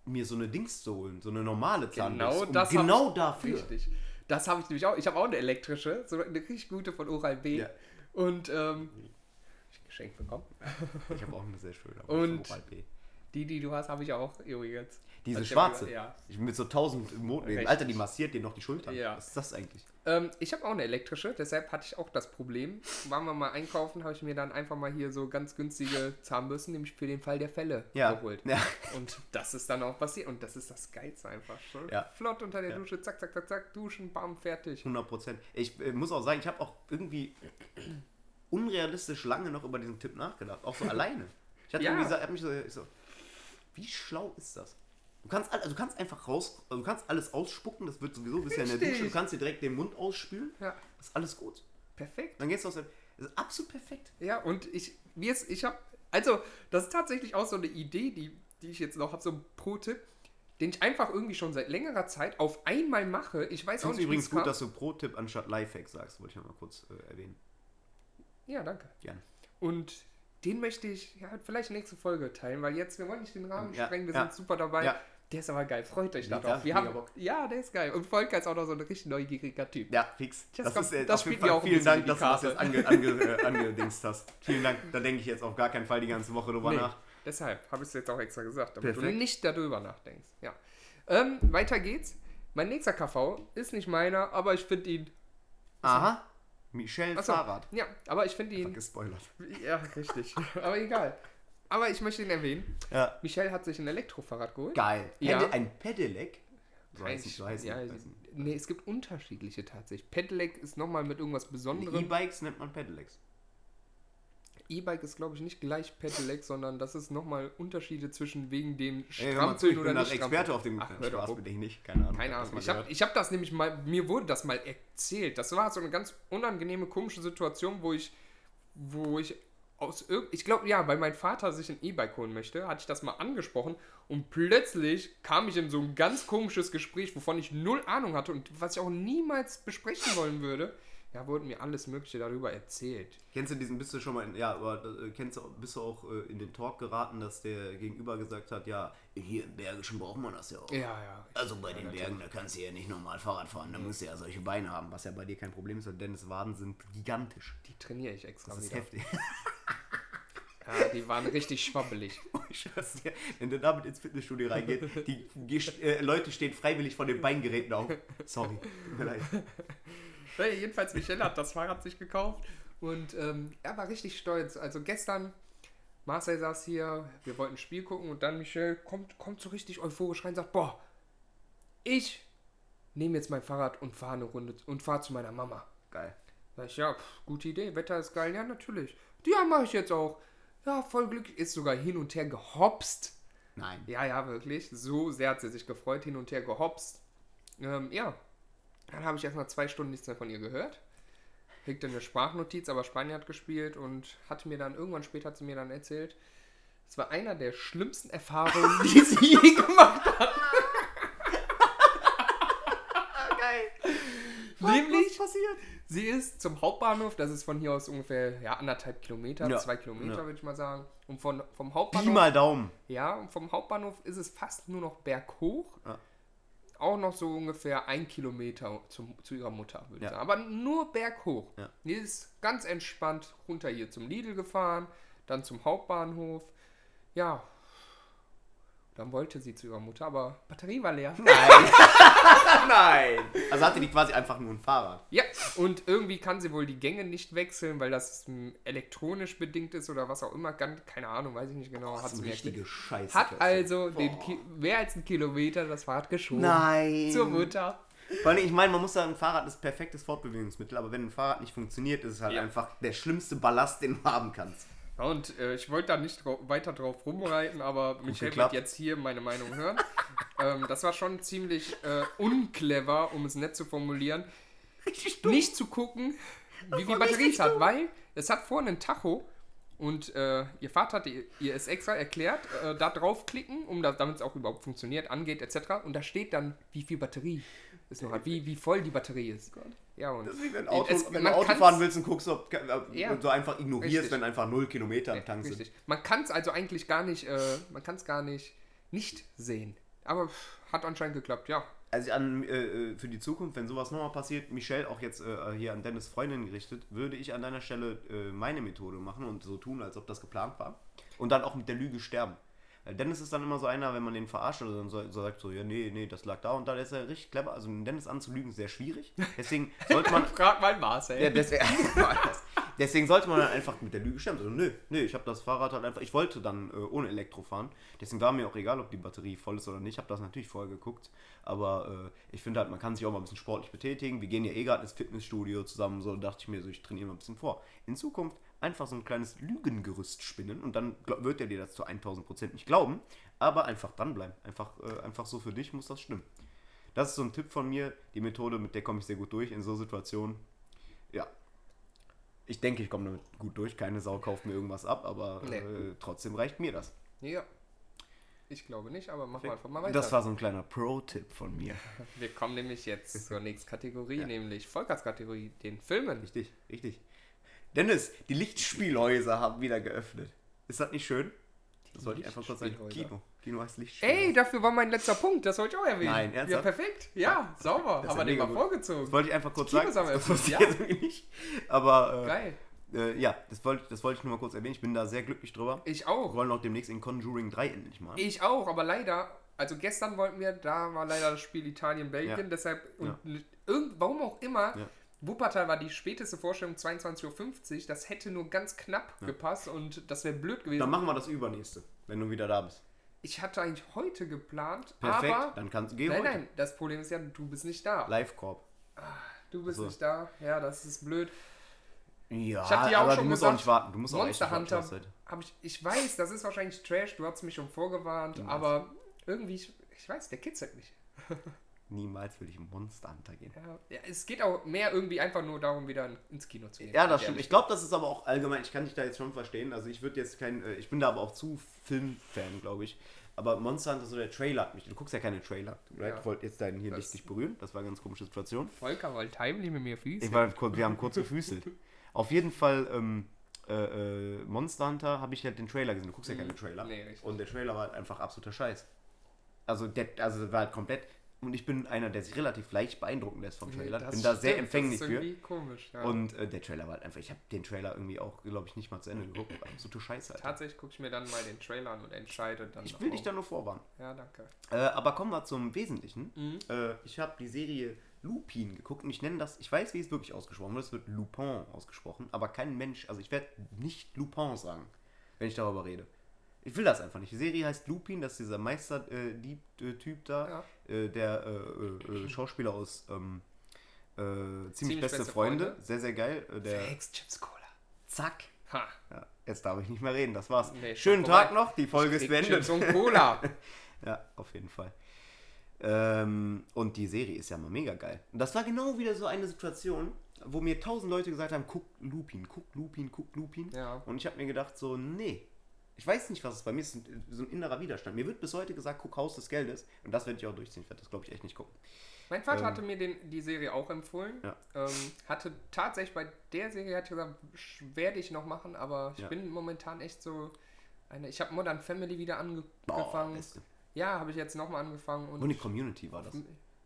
mir so eine Dings zu holen, so eine normale Zahnbürste. Genau um das Genau dafür. Richtig. Das habe ich nämlich auch. Ich habe auch eine elektrische, so eine richtig gute von Oral B. Ja. Und ähm, ich geschenkt bekommen. Ich habe auch eine sehr schöne. aber (laughs) Und- von Oral B. Die, die du hast, habe ich auch übrigens. Diese Also schwarze. mir- Ja. Ich mit so tausend Moten. Richtig. Alter, die massiert dir noch die Schultern. Ja. Was ist das eigentlich? Ähm, ich habe auch eine elektrische, deshalb hatte ich auch das Problem. Waren wir mal einkaufen, habe ich mir dann einfach mal hier so ganz günstige Zahnbürsten, nämlich für den Fall der Fälle, Ja. geholt. Ja. Und das ist dann auch passiert. Und das ist das Geilste einfach schon. Ja. Flott unter der Ja. Dusche, zack, zack, zack, zack, duschen, bam, fertig. 100 Prozent. Ich äh, muss auch sagen, ich habe auch irgendwie unrealistisch lange noch über diesen Tipp nachgedacht. Auch so (laughs) alleine. Ich hatte Ja. irgendwie gesagt, hab mich so, ich so, wie schlau ist das? Du kannst, also du kannst einfach raus, also du kannst alles ausspucken, das wird sowieso, bist ja in der. Dusche, du kannst dir direkt den Mund ausspülen, Ja, ist alles gut. perfekt. Dann gehst du aus der, das ist absolut perfekt. Ja, und ich, mir ist, ich habe, also, das ist tatsächlich auch so eine Idee, die, die ich jetzt noch habe, so ein Pro-Tipp, den ich einfach irgendwie schon seit längerer Zeit auf einmal mache. Ich weiß Ich auch nicht, übrigens gut, kam. dass du Pro-Tipp anstatt Lifehack sagst, wollte ich mal kurz äh, erwähnen. Ja, danke. Gerne. Und den möchte ich ja, vielleicht nächste Folge teilen, weil jetzt, wir wollen nicht den Rahmen Ja, sprengen, wir ja. sind super dabei. Ja. Der ist aber geil, freut euch Ja, darauf. Wir mega haben, Bock. ja, der ist geil. Und Volker ist auch noch so ein richtig neugieriger Typ. Ja, fix. Das Das, kommt- ist äh, das auf jeden spielt mir auch vielen Dank, dass du das jetzt ange, ange, äh, angedingst hast. Vielen Dank. Da denke ich jetzt auf gar keinen Fall die ganze Woche drüber Nee, nach. deshalb habe ich es jetzt auch extra gesagt, damit du Perfekt. nicht darüber nachdenkst. Ja. Ähm, weiter geht's. Mein nächster KV ist nicht meiner, aber ich finde ihn. Aha. Michelle Achso, Fahrrad. Ja, aber ich finde ihn. Gespoilert. Ja, richtig. (laughs) aber egal. Aber ich möchte ihn erwähnen. Ja. Michelle hat sich ein Elektrofahrrad geholt. Geil. Ja. Pede- Ein Pedelec. So heißt es. So heißt ja, es. nee, es gibt unterschiedliche tatsächlich. Pedelec ist nochmal mit irgendwas Besonderem. E-Bikes nennt man Pedelecs. E-Bike ist, glaube ich, nicht gleich Pedelec, sondern das ist nochmal Unterschiede zwischen wegen dem Ey, Strampeln ich oder bin da nicht Experte auf dem Ach, Spaß bin ich nicht. Keine Ahnung. Keine Ahnung. Ich habe ich hab das nämlich mal, mir wurde das mal erzählt. Das war so eine ganz unangenehme, komische Situation, wo ich, wo ich aus ich glaube, ja, weil mein Vater sich ein E-Bike holen möchte, hatte ich das mal angesprochen und plötzlich kam ich in so ein ganz komisches Gespräch, wovon ich null Ahnung hatte und was ich auch niemals besprechen wollen würde. Ja, wurde mir alles Mögliche darüber erzählt. Kennst du diesen, bist du schon mal, in, ja, aber äh, kennst du, bist du auch äh, in den Talk geraten, dass der Gegenüber gesagt hat, ja, hier im Bergischen braucht man das ja auch. Ja, ja. Also bei den Bergen, da kannst du ja nicht normal Fahrrad fahren, da musst du ja solche Beine haben, was ja bei dir kein Problem ist, weil Dennis Waden sind gigantisch. Die trainiere ich extra Das ist wieder. heftig. (laughs) Ja, die waren richtig schwabbelig. (laughs) Dir, wenn du damit ins Fitnessstudio reingeht, die, die äh, Leute stehen freiwillig von den Beingeräten auf. Sorry, tut mir leid. (laughs) Naja, jedenfalls, Michelle hat das Fahrrad sich gekauft und ähm, er war richtig stolz. Also gestern, Marcel saß hier, wir wollten ein Spiel gucken und dann Michelle kommt, kommt so richtig euphorisch rein und sagt, boah, ich nehme jetzt mein Fahrrad und fahre eine Runde und fahre zu meiner Mama. Geil. Sag ich, ja, pf, gute Idee, Wetter ist geil, ja, natürlich. Ja, mache ich jetzt auch. Ja, voll glücklich, ist sogar hin und her gehopst. Nein. Ja, ja, wirklich. So sehr hat sie sich gefreut, hin und her gehopst. Ähm, ja. Dann habe ich erstmal zwei Stunden nichts mehr von ihr gehört. Kriegte eine Sprachnotiz, aber Spanien hat gespielt und hat mir dann, irgendwann später hat sie mir dann erzählt, es war einer der schlimmsten Erfahrungen, (laughs) die sie je gemacht hat. Geil. Passiert? sie ist zum Hauptbahnhof, das ist von hier aus ungefähr ja, anderthalb Kilometer, Ja. zwei Kilometer Ja. würde ich mal sagen. Und von, vom Pi Hauptbahnhof mal Daumen. Ja, und vom Hauptbahnhof ist es fast nur noch berghoch. Ja. Auch noch so ungefähr ein Kilometer zum, zu ihrer Mutter, würde Ja. ich sagen. Aber nur berghoch. Ja. Die ist ganz entspannt runter hier zum Lidl gefahren, dann zum Hauptbahnhof. Ja. Dann wollte sie zu ihrer Mutter, aber Batterie war leer. Nein. (laughs) Nein. Also hatte die quasi einfach nur ein Fahrrad. Ja, und irgendwie kann sie wohl die Gänge nicht wechseln, weil das elektronisch bedingt ist oder was auch immer. Keine Ahnung, weiß ich nicht genau. Das Hat ist sie richtige. Scheiße. Hat also mehr als einen Kilometer das Fahrrad geschoben. Nein. Zur Mutter. Vor allem, ich meine, man muss sagen, ein Fahrrad ist perfektes Fortbewegungsmittel, aber wenn ein Fahrrad nicht funktioniert, ist es halt Ja. einfach der schlimmste Ballast, den du haben kannst. Ja, und äh, ich wollte da nicht drau weiter drauf rumreiten, aber Michael wird geklappt. jetzt hier meine Meinung hören. (laughs) ähm, das war schon ziemlich äh, unclever, um es nett zu formulieren. Richtig dumm. nicht zu gucken, wie viel Batterie es hat, weil es hat vorne einen Tacho und äh, ihr Vater hat ihr, es extra erklärt, äh, da draufklicken, um das, damit es auch überhaupt funktioniert, angeht etc. Und da steht dann, wie viel Batterie es noch hat, wie, wie voll die Batterie ist. Ja, und wie wenn, Auto, es- wenn du Auto fahren willst und guckst, ob Ja. so einfach ignorierst, Richtig. wenn einfach 0 Kilometer am Tank sind. Man kann es also eigentlich gar nicht, äh, man kann es gar nicht nicht sehen. Aber hat anscheinend geklappt, ja. Also an, äh, äh, für die Zukunft, wenn sowas nochmal passiert, Michelle, auch jetzt äh, hier an Dennis Freundin gerichtet, würde ich an deiner Stelle äh, meine Methode machen und so tun, als ob das geplant war. Und dann auch mit der Lüge sterben. Weil Dennis ist dann immer so einer, wenn man den verarscht oder dann so, so sagt so, ja, nee, nee, das lag da und da, der ist er richtig clever. Also den Dennis anzulügen ist sehr schwierig. Deswegen (laughs) sollte man. Frag mal Marcel. Ja, deswegen, (laughs) deswegen sollte man dann einfach mit der Lüge stimmen. Also, nö, nö, ich habe das Fahrrad halt einfach. Ich wollte dann äh, ohne Elektro fahren. Deswegen war mir auch egal, ob die Batterie voll ist oder nicht. Ich habe das natürlich vorher geguckt. Aber äh, ich finde halt, man kann sich auch mal ein bisschen sportlich betätigen. Wir gehen ja eh gerade ins Fitnessstudio zusammen. So dachte ich mir so, ich trainiere mal ein bisschen vor. In Zukunft einfach so ein kleines Lügengerüst spinnen und dann wird er dir das zu 1000 Prozent nicht glauben. Aber einfach dranbleiben. Einfach, äh, einfach so für dich muss das stimmen. Das ist so ein Tipp von mir. Die Methode, mit der komme ich sehr gut durch in so Situationen. Ja. Ich denke, ich komme damit gut durch. Keine Sau kauft mir irgendwas ab, aber Nee. äh, trotzdem reicht mir das. Ja. Ich glaube nicht, aber mach mal einfach mal weiter. Das war so ein kleiner Pro-Tipp von mir. Wir kommen nämlich jetzt (laughs) zur nächsten Kategorie, nämlich Volkers-Kategorie, den Filmen. Richtig, richtig. Dennis, die Lichtspielhäuser haben wieder geöffnet. Ist das nicht schön? Das wollte ich einfach kurz sagen. Lichtspielhäuser. Kino. Kino heißt Lichtspielhaus. Ey, dafür war mein letzter Punkt, das wollte ich auch erwähnen. Nein, Ja, ernsthaft? perfekt. Ja, sauber. Das ja wir den mal vorgezogen. Das wollte ich einfach kurz sagen. Das wir wusste ich nicht. Aber äh, Geil. äh, ja, das wollte, das wollte ich nur mal kurz erwähnen. Ich bin da sehr glücklich drüber. Ich Wir auch. wollen auch demnächst in Conjuring 3 endlich mal. Ich auch, aber leider, also gestern wollten wir, da war leider das Spiel Italien-Belgien, Ja. deshalb, und Ja. irgend, warum auch immer, Ja. Wuppertal war die späteste Vorstellung 22.50 Uhr, das hätte nur ganz knapp gepasst und das wäre blöd gewesen. Dann machen wir das übernächste, wenn du wieder da bist. Ich hatte eigentlich heute geplant, Perfekt, aber, dann kannst du gehen nein, heute. nein, das Problem ist ja, du bist nicht da. Live-Korb. Du bist so. nicht da, ja, das ist blöd. Ja, Ich hab dir auch aber schon du musst gesagt, auch nicht warten. Du musst auch echt Monster nicht warten, Hunter, hab ich, ich weiß, das ist wahrscheinlich Trash, du hast mich schon vorgewarnt, aber irgendwie, ich, ich weiß, der kitzelt mich. (laughs) Niemals will ich Monster Hunter gehen. Ja, ja, es geht auch mehr irgendwie einfach nur darum, wieder ins Kino zu gehen. Ja, das stimmt. Ich glaube, das ist aber auch allgemein, ich kann dich da jetzt schon verstehen. Also ich würde jetzt kein, äh, ich bin da aber auch zu Filmfan, glaube ich. Aber Monster Hunter, so der Trailer hat mich, du guckst ja keine Trailer. Right? Ja. Ich wollte jetzt deinen hier Das- nicht dich berühren, das war eine ganz komische Situation. Volker wollte heimlich mit mir Füße. Ich war, wir haben kurz gefüßelt. Auf jeden Fall, ähm, äh, äh, Monster Hunter habe ich halt den Trailer gesehen. Du guckst ja keine Trailer. Nee, richtig. Und der Trailer war halt einfach absoluter Scheiß. Also, der, also war halt komplett. Und ich bin einer, der sich relativ leicht beeindrucken lässt vom Trailer. Das bin da sehr stimmt, empfänglich das ist für. irgendwie komisch, ja. Und äh, der Trailer war halt einfach, ich habe den Trailer irgendwie auch, glaube ich, nicht mal zu Ende geguckt. Absolute Scheiße. Alter. Tatsächlich gucke ich mir dann mal den Trailer an und entscheide dann. Ich will auch. dich da nur vorwarnen. Ja, danke. Äh, aber kommen wir zum Wesentlichen. Mhm. Äh, ich habe die Serie Lupin geguckt und ich nenne das, ich weiß, wie es wirklich ausgesprochen wird, es wird Lupin ausgesprochen, aber kein Mensch, also ich werde nicht Lupin sagen, wenn ich darüber rede. Ich will das einfach nicht. Die Serie heißt Lupin, das ist dieser Meister-Dieb-Typ da, Ja. äh, der äh, äh, Schauspieler aus ähm, äh, ziemlich, Ziemlich beste, beste Freunde. Freunde. sehr, sehr geil. Äh, der, Hex Chips Cola. zack. Ha. Ja, jetzt darf ich nicht mehr reden, das war's. Nee, Schönen vorbei. Tag noch, die Folge ist beendet. Chips und Cola. (laughs) Ja, auf jeden Fall. Ähm, und die Serie ist ja mal mega geil. Und das war genau wieder so eine Situation, wo mir tausend Leute gesagt haben, guck Lupin, guck Lupin, guck Lupin. Ja. Und ich habe mir gedacht so, nee. Ich weiß nicht, was es bei mir ist. So ein- innerer Widerstand. Mir wird bis heute gesagt, guck Haus des Geldes. Und das werde ich auch durchziehen. Ich werde das, glaube ich, echt nicht gucken. Mein Vater Ähm, hatte mir den, die Serie auch empfohlen. Ja. Ähm, hatte tatsächlich bei der Serie hat gesagt, werde ich noch machen, aber ich Ja. bin momentan echt so eine. Ich habe Modern Family wieder ange angefangen. beste. Ja, habe ich jetzt nochmal angefangen und Und die Community war das.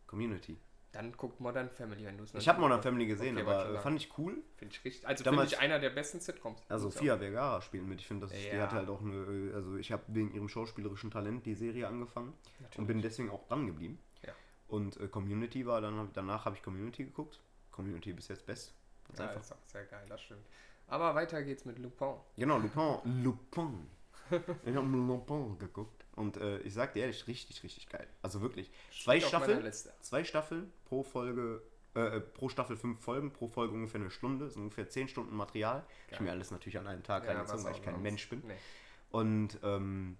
Community. Dann guckt Modern Family, wenn du es Ich habe Modern Family gesehen, Okay, aber fand ich cool. Finde ich richtig. Also finde ich einer der besten Sitcoms. Also Fia Vergara spielen mit. Ich finde, das ist- die Ja. hat halt auch eine, äh, also ich habe wegen ihrem schauspielerischen Talent die Serie angefangen Natürlich. und bin deswegen auch dran geblieben. Ja. Und äh, Community war dann, danach habe ich Community geguckt. Community bis jetzt best. Ganz Ja, einfach. ist auch sehr geil, das stimmt. Aber weiter geht's mit Lupin. Genau, Lupin. Lupin. (laughs) ich habe Lupin geguckt. Und äh, ich sag dir ehrlich, richtig, richtig geil. Also wirklich. Zwei Staffeln. Zwei Staffeln pro Folge. Äh, äh, pro Staffel fünf Folgen, pro Folge ungefähr eine Stunde, das sind ungefähr zehn Stunden Material. Ich Geil. mir alles natürlich an einem Tag Ja, reingezogen, weil ich kein. Mensch bin. Nee. Und ähm,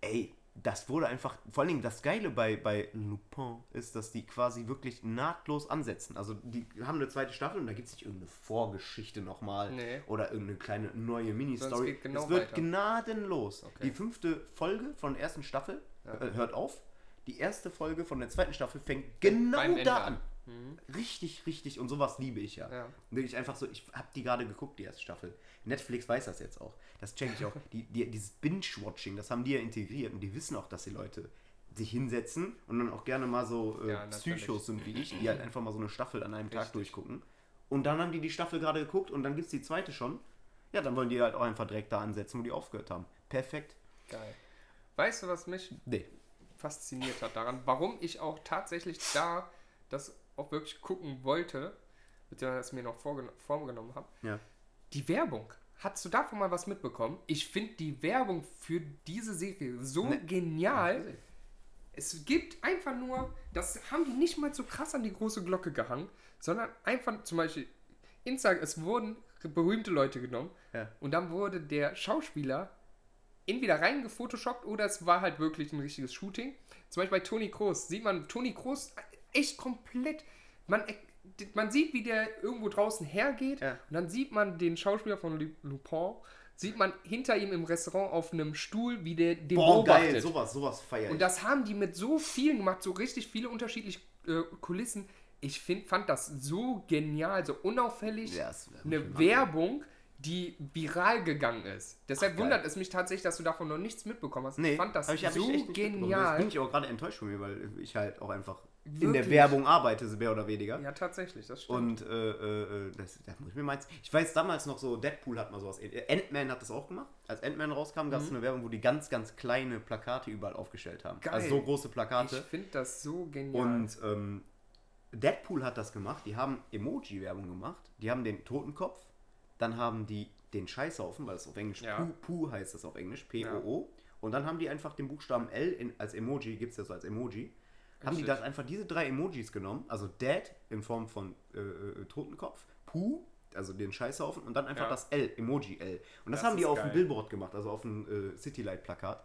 ey, das wurde einfach, vor allen Dingen das Geile bei, bei Lupin ist, dass die quasi wirklich nahtlos ansetzen. Also die haben eine zweite Staffel und da gibt es nicht irgendeine Vorgeschichte nochmal Nee. oder irgendeine kleine neue Mini-Story. es genau es wird weiter. gnadenlos. Okay. Die fünfte Folge von der ersten Staffel äh, hört auf. Die erste Folge von der zweiten Staffel fängt genau da an. An. Richtig, richtig. Und sowas liebe ich ja. Ja. Wirklich einfach so, ich habe die gerade geguckt, die erste Staffel. Netflix weiß das jetzt auch. Das check ich auch. (laughs) Die, die, dieses Binge-Watching, das haben die ja integriert und die wissen auch, dass die Leute sich hinsetzen und dann auch gerne mal so äh, Ja. Psychos sind wie ich, die halt (laughs) einfach mal so eine Staffel an einem Tag Richtig. durchgucken. Und dann haben die die Staffel gerade geguckt und dann gibt es die zweite schon. Ja, dann wollen die halt auch einfach direkt da ansetzen, wo die aufgehört haben. Perfekt. Geil. Weißt du, was mich Nee. fasziniert hat daran, warum ich auch tatsächlich da das auch wirklich gucken wollte, beziehungsweise es mir noch vorgen vorgenommen habe? Ja. Die Werbung. Hast du davon mal was mitbekommen? Ich finde die Werbung für diese Serie so Nee. genial. Es gibt einfach nur, das haben die nicht mal so krass an die große Glocke gehangen, sondern einfach zum Beispiel, Instagram, es wurden berühmte Leute genommen Ja. und dann wurde der Schauspieler entweder reingefotoshoppt oder es war halt wirklich ein richtiges Shooting. Zum Beispiel bei Toni Kroos sieht man Toni Kroos echt komplett, man, man sieht, wie der irgendwo draußen hergeht Ja. und dann sieht man den Schauspieler von Lu- Lupin, sieht man hinter ihm im Restaurant auf einem Stuhl, wie der den Boah, beobachtet. geil, sowas, sowas feier ich. Und das haben die mit so vielen gemacht, so richtig viele unterschiedliche äh, Kulissen. Ich find, fand das so genial, so unauffällig. Ja, das eine ich Werbung, die viral gegangen ist. Deshalb Ach, wundert es mich tatsächlich, dass du davon noch nichts mitbekommen hast. Nee, ich fand das ich- ich so. Jetzt genial. bin ich auch gerade enttäuscht von mir, weil ich halt auch einfach in der Wirklich? Werbung arbeite, mehr oder weniger. Ja, tatsächlich, das stimmt. Und äh, äh, äh, das, das muss ich mir meins. Ich weiß damals noch so, Deadpool hat mal sowas. äh, Ant-Man hat das auch gemacht. Als Ant-Man rauskam, gab es eine Werbung, wo die ganz, ganz kleine Plakate überall aufgestellt haben. Mhm. Geil. Also so große ich Plakate. finde das so genial. Und ähm, Deadpool hat das gemacht. Die haben Emoji-Werbung gemacht. Die haben den Totenkopf. Dann haben die den Scheißhaufen, weil es auf Englisch Ja. Puh heißt das auf Englisch, P-O-O. Und dann haben die einfach den Buchstaben L in, als Emoji, gibt es ja so als Emoji. Haben die dann einfach diese drei Emojis genommen, also Dead in Form von äh, äh, Totenkopf, Puh, also den Scheißhaufen und dann einfach Ja. das L, Emoji L. Und das, Das haben die auf geil. dem Billboard gemacht, also auf dem äh, Citylight-Plakat.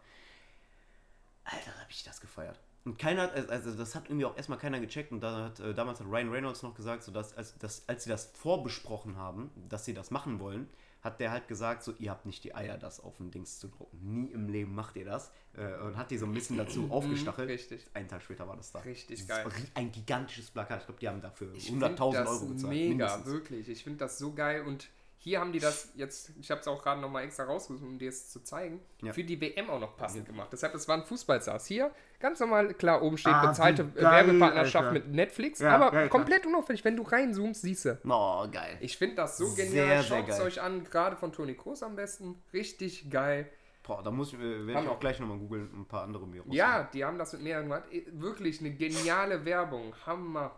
Alter, da habe ich das gefeiert. Und keiner, hat- also das hat irgendwie auch erstmal keiner gecheckt und da hat, äh, damals hat Ryan Reynolds noch gesagt, so dass, als, dass, als sie das vorbesprochen haben, dass sie das machen wollen, hat der halt gesagt, so ihr habt nicht die Eier, das auf ein Dings zu drucken. Nie im Leben macht ihr das. Äh, und hat die so ein bisschen dazu (laughs) aufgestachelt. richtig. Einen Tag später war das da. Richtig Das ist geil. Ein gigantisches Plakat. Ich glaube, die haben dafür Ich find 100.000 das Euro gezahlt. Mega, mindestens. wirklich. Ich finde das so geil und hier haben die das jetzt, ich habe es auch gerade nochmal extra rausgesucht, um dir es zu zeigen, Ja. für die WM auch noch passend gemacht. Deshalb, es war ein Fußballsaß. Hier, ganz normal, klar, oben steht Ah, bezahlte geil, Werbepartnerschaft Alter. mit Netflix, Ja, aber geil, klar. komplett unauffällig. Wenn du reinzoomst, siehst du. Oh, geil. Ich finde das so genial. Schaut es euch an, gerade von Toni Kroos am besten. Richtig geil. Boah, da muss ich, äh, werde ich auch gleich nochmal googeln ein paar andere mir raussuchen. Ja, die haben das mit mehreren gemacht. Eh, Wirklich eine geniale Werbung. Hammer.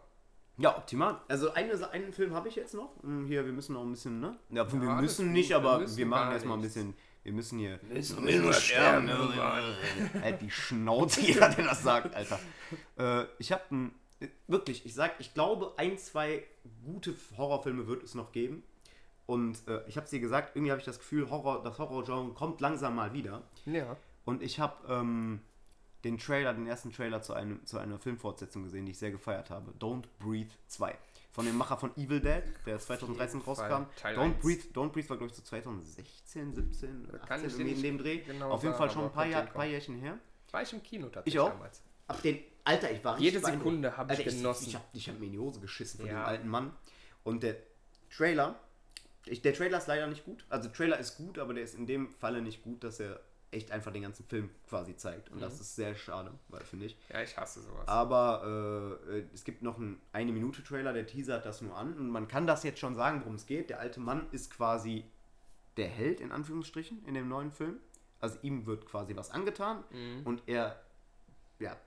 Ja, optimal. Also eine, einen Film habe ich jetzt noch. Hm, Hier, wir müssen noch ein bisschen, ne? Ja, wir alles müssen nicht, wir aber müssen wir machen erstmal ein bisschen. Wir müssen hier. Müssen wir nur sterben, ne? (laughs) Halt die Schnauze, jeder, der das sagt, Alter. Äh, ich habe ein. Wirklich, ich sag, ich glaube, ein, zwei gute Horrorfilme wird es noch geben. Und äh, ich habe es dir gesagt, irgendwie habe ich das Gefühl, Horror, das Horrorgenre kommt langsam mal wieder. Ja. Und ich habe ähm, den Trailer, den ersten Trailer zu, einem, zu einer Filmfortsetzung gesehen, die ich sehr gefeiert habe. Don't Breathe 2. Von dem Macher von Evil Dead, der 2013 jeden Fall. rauskam. Teil Don't eins. Breathe, Don't Breathe war, glaube ich, so 2016, 17, Kann 18, ich dir irgendwie in dem Dreh. genau Auf jeden Fall schon ein paar, Jahr, paar Jährchen her. War ich im Kino tatsächlich Ich auch. damals. Ab den, Alter, ich war richtig Jede. Sekunde habe ich genossen. Ich, habe ich hab mir in die Hose geschissen von Ja. dem alten Mann. Und der Trailer, ich, der Trailer ist leider nicht gut. Also Trailer ist gut, aber der ist in dem Falle nicht gut, dass er echt einfach den ganzen Film quasi zeigt. Und Mhm. das ist sehr schade, weil finde ich. Ja, ich hasse sowas. Aber äh, es gibt noch einen eine Minute Trailer, der teasert das nur an. Und man kann das jetzt schon sagen, worum es geht. Der alte Mann ist quasi der Held, in Anführungsstrichen, in dem neuen Film. Also ihm wird quasi was angetan Mhm. und er ja,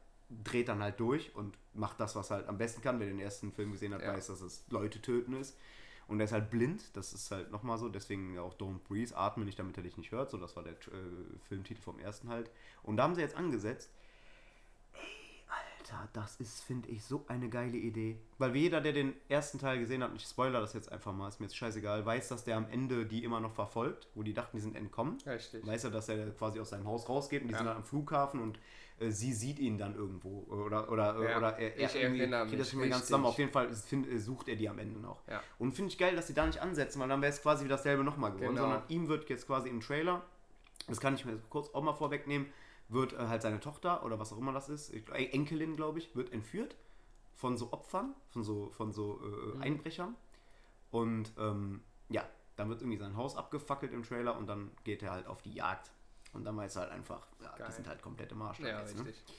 dreht dann halt durch und macht das, was er halt am besten kann. Wer den ersten Film gesehen hat, Ja. weiß, dass es Leute töten ist. Und er ist halt blind, das ist halt nochmal so, deswegen auch Don't Breathe, atme nicht, damit er dich nicht hört. So, das war der äh, Filmtitel vom ersten halt. Und da haben sie jetzt angesetzt, ey, Alter, das ist, finde ich, so eine geile Idee. Weil jeder, der den ersten Teil gesehen hat, und ich spoiler das jetzt einfach mal, ist mir jetzt scheißegal, weiß, dass der am Ende die immer noch verfolgt, wo die dachten, die sind entkommen. Richtig. Weiß er, dass er quasi aus seinem Haus rausgeht und die Ja. sind dann am Flughafen und sie sieht ihn dann irgendwo. Oder, oder, Ja, oder er, er ich erinnere kriegt das mich, nicht mehr ganz zusammen. Auf jeden Fall find, äh, sucht er die am Ende noch. Ja. Und finde ich geil, dass sie da nicht ansetzen, weil dann wäre es quasi wieder dasselbe nochmal geworden. Genau. Sondern ihm wird jetzt quasi im Trailer, das kann ich mir kurz auch mal vorwegnehmen, wird äh, halt seine Tochter oder was auch immer das ist, äh, Enkelin, glaube ich, wird entführt von so Opfern, von so, von so äh, Mhm. Einbrechern. Und ähm, ja, dann wird irgendwie sein Haus abgefackelt im Trailer und dann geht er halt auf die Jagd. Und dann weiß halt einfach, ja, Geil. die sind halt komplett im Arsch. Ja, jetzt, ne? richtig.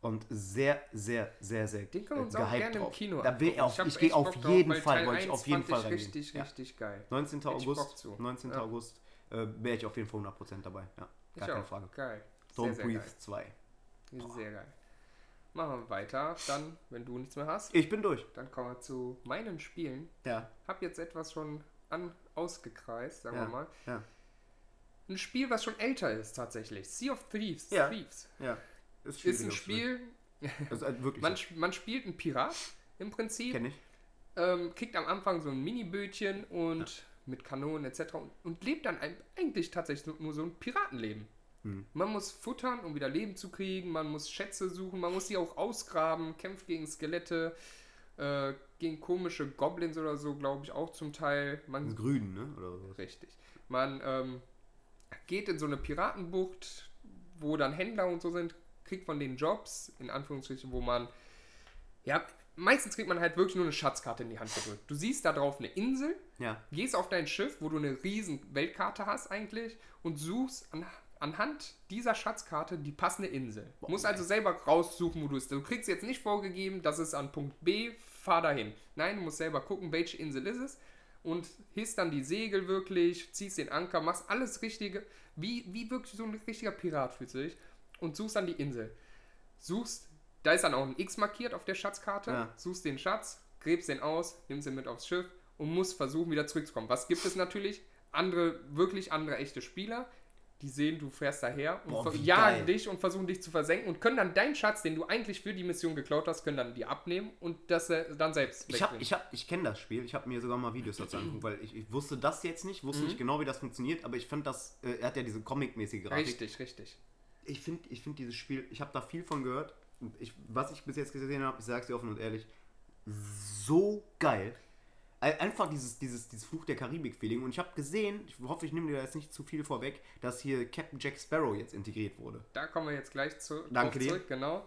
Und sehr, sehr, sehr, sehr Den können wir uns äh, auch gerne im drauf. Kino Da will auf, ich gehe auf drauf, jeden Fall, wollte ich 1 auf jeden Fall ich reingehen. richtig, Ja. richtig geil. 19. Hätte ich Bock August, zu. 19. Ja. August äh, wäre ich auf jeden Fall 100% dabei. Ja, gar Ich keine auch. Frage. Geil. Don't Sehr, Breathe geil. 2. Sehr geil. Machen wir weiter. Dann, wenn du nichts mehr hast, Ich bin durch. dann kommen wir zu meinen Spielen. Ja, Hab jetzt etwas schon an, ausgekreist, sagen Ja. wir mal. ja, Ein Spiel, was schon älter ist tatsächlich. Sea of Thieves. Ja. Thieves. ja. Ist ein schwieriger Spiel, (laughs) ist halt wirklich (laughs) man, man spielt einen Pirat im Prinzip. Kenn ich. ähm, kriegt am Anfang so ein Mini-Bötchen und mit Kanonen etc. Und, und lebt dann ein, eigentlich tatsächlich nur- so ein Piratenleben. Hm. Man muss futtern, um wieder Leben zu kriegen, man muss Schätze suchen, man muss sie auch ausgraben, kämpft gegen Skelette, äh, gegen komische Goblins oder so, glaube ich, auch zum Teil. Man Grün, ne? Oder sowas. Richtig. Man ähm, geht in so eine Piratenbucht, wo dann Händler und so sind, kriegt von den Jobs, in Anführungsstrichen, wo man, ja, meistens kriegt man halt wirklich nur eine Schatzkarte in die Hand gedrückt. Du siehst da drauf eine Insel, Ja. gehst auf dein Schiff, wo du eine riesen Weltkarte hast eigentlich und suchst an, anhand dieser Schatzkarte die passende Insel. Boah, musst also selber raussuchen, wo du bist. Du kriegst jetzt nicht vorgegeben, das ist an Punkt B, fahr dahin. Nein, du musst selber gucken, welche Insel ist es und hisst dann die Segel wirklich, ziehst den Anker, machst alles Richtige, wie, wie wirklich so ein richtiger Pirat fühlst du dich und suchst dann die Insel. Suchst, da ist dann auch ein X markiert auf der Schatzkarte, Ja. suchst den Schatz, gräbst den aus, nimmst ihn mit aufs Schiff und musst versuchen, wieder zurückzukommen. Was gibt es natürlich? Andere, wirklich andere echte Spieler, die sehen, du fährst daher und Boah, jagen geil. dich und versuchen dich zu versenken und können dann deinen Schatz, den du eigentlich für die Mission geklaut hast, können dann dir abnehmen und das äh, dann selbst Ich, hab, ich, hab, ich kenne das Spiel, ich habe mir sogar mal Videos dazu angeguckt, weil ich, ich wusste das jetzt nicht, wusste nicht genau, wie das funktioniert, aber ich fand das, äh, er hat ja diese Comic-mäßige Grafik. Richtig, richtig. Ich finde ich find dieses Spiel, ich habe da viel von gehört. Ich, was ich bis jetzt gesehen habe, ich sage es dir offen und ehrlich, so geil. Ein- Einfach dieses, dieses, dieses Fluch der Karibik-Feeling. Und ich habe gesehen, ich hoffe, ich nehme dir jetzt nicht zu viel vorweg, dass hier Captain Jack Sparrow jetzt integriert wurde. Da kommen wir jetzt gleich zu, Danke dir. zurück, genau.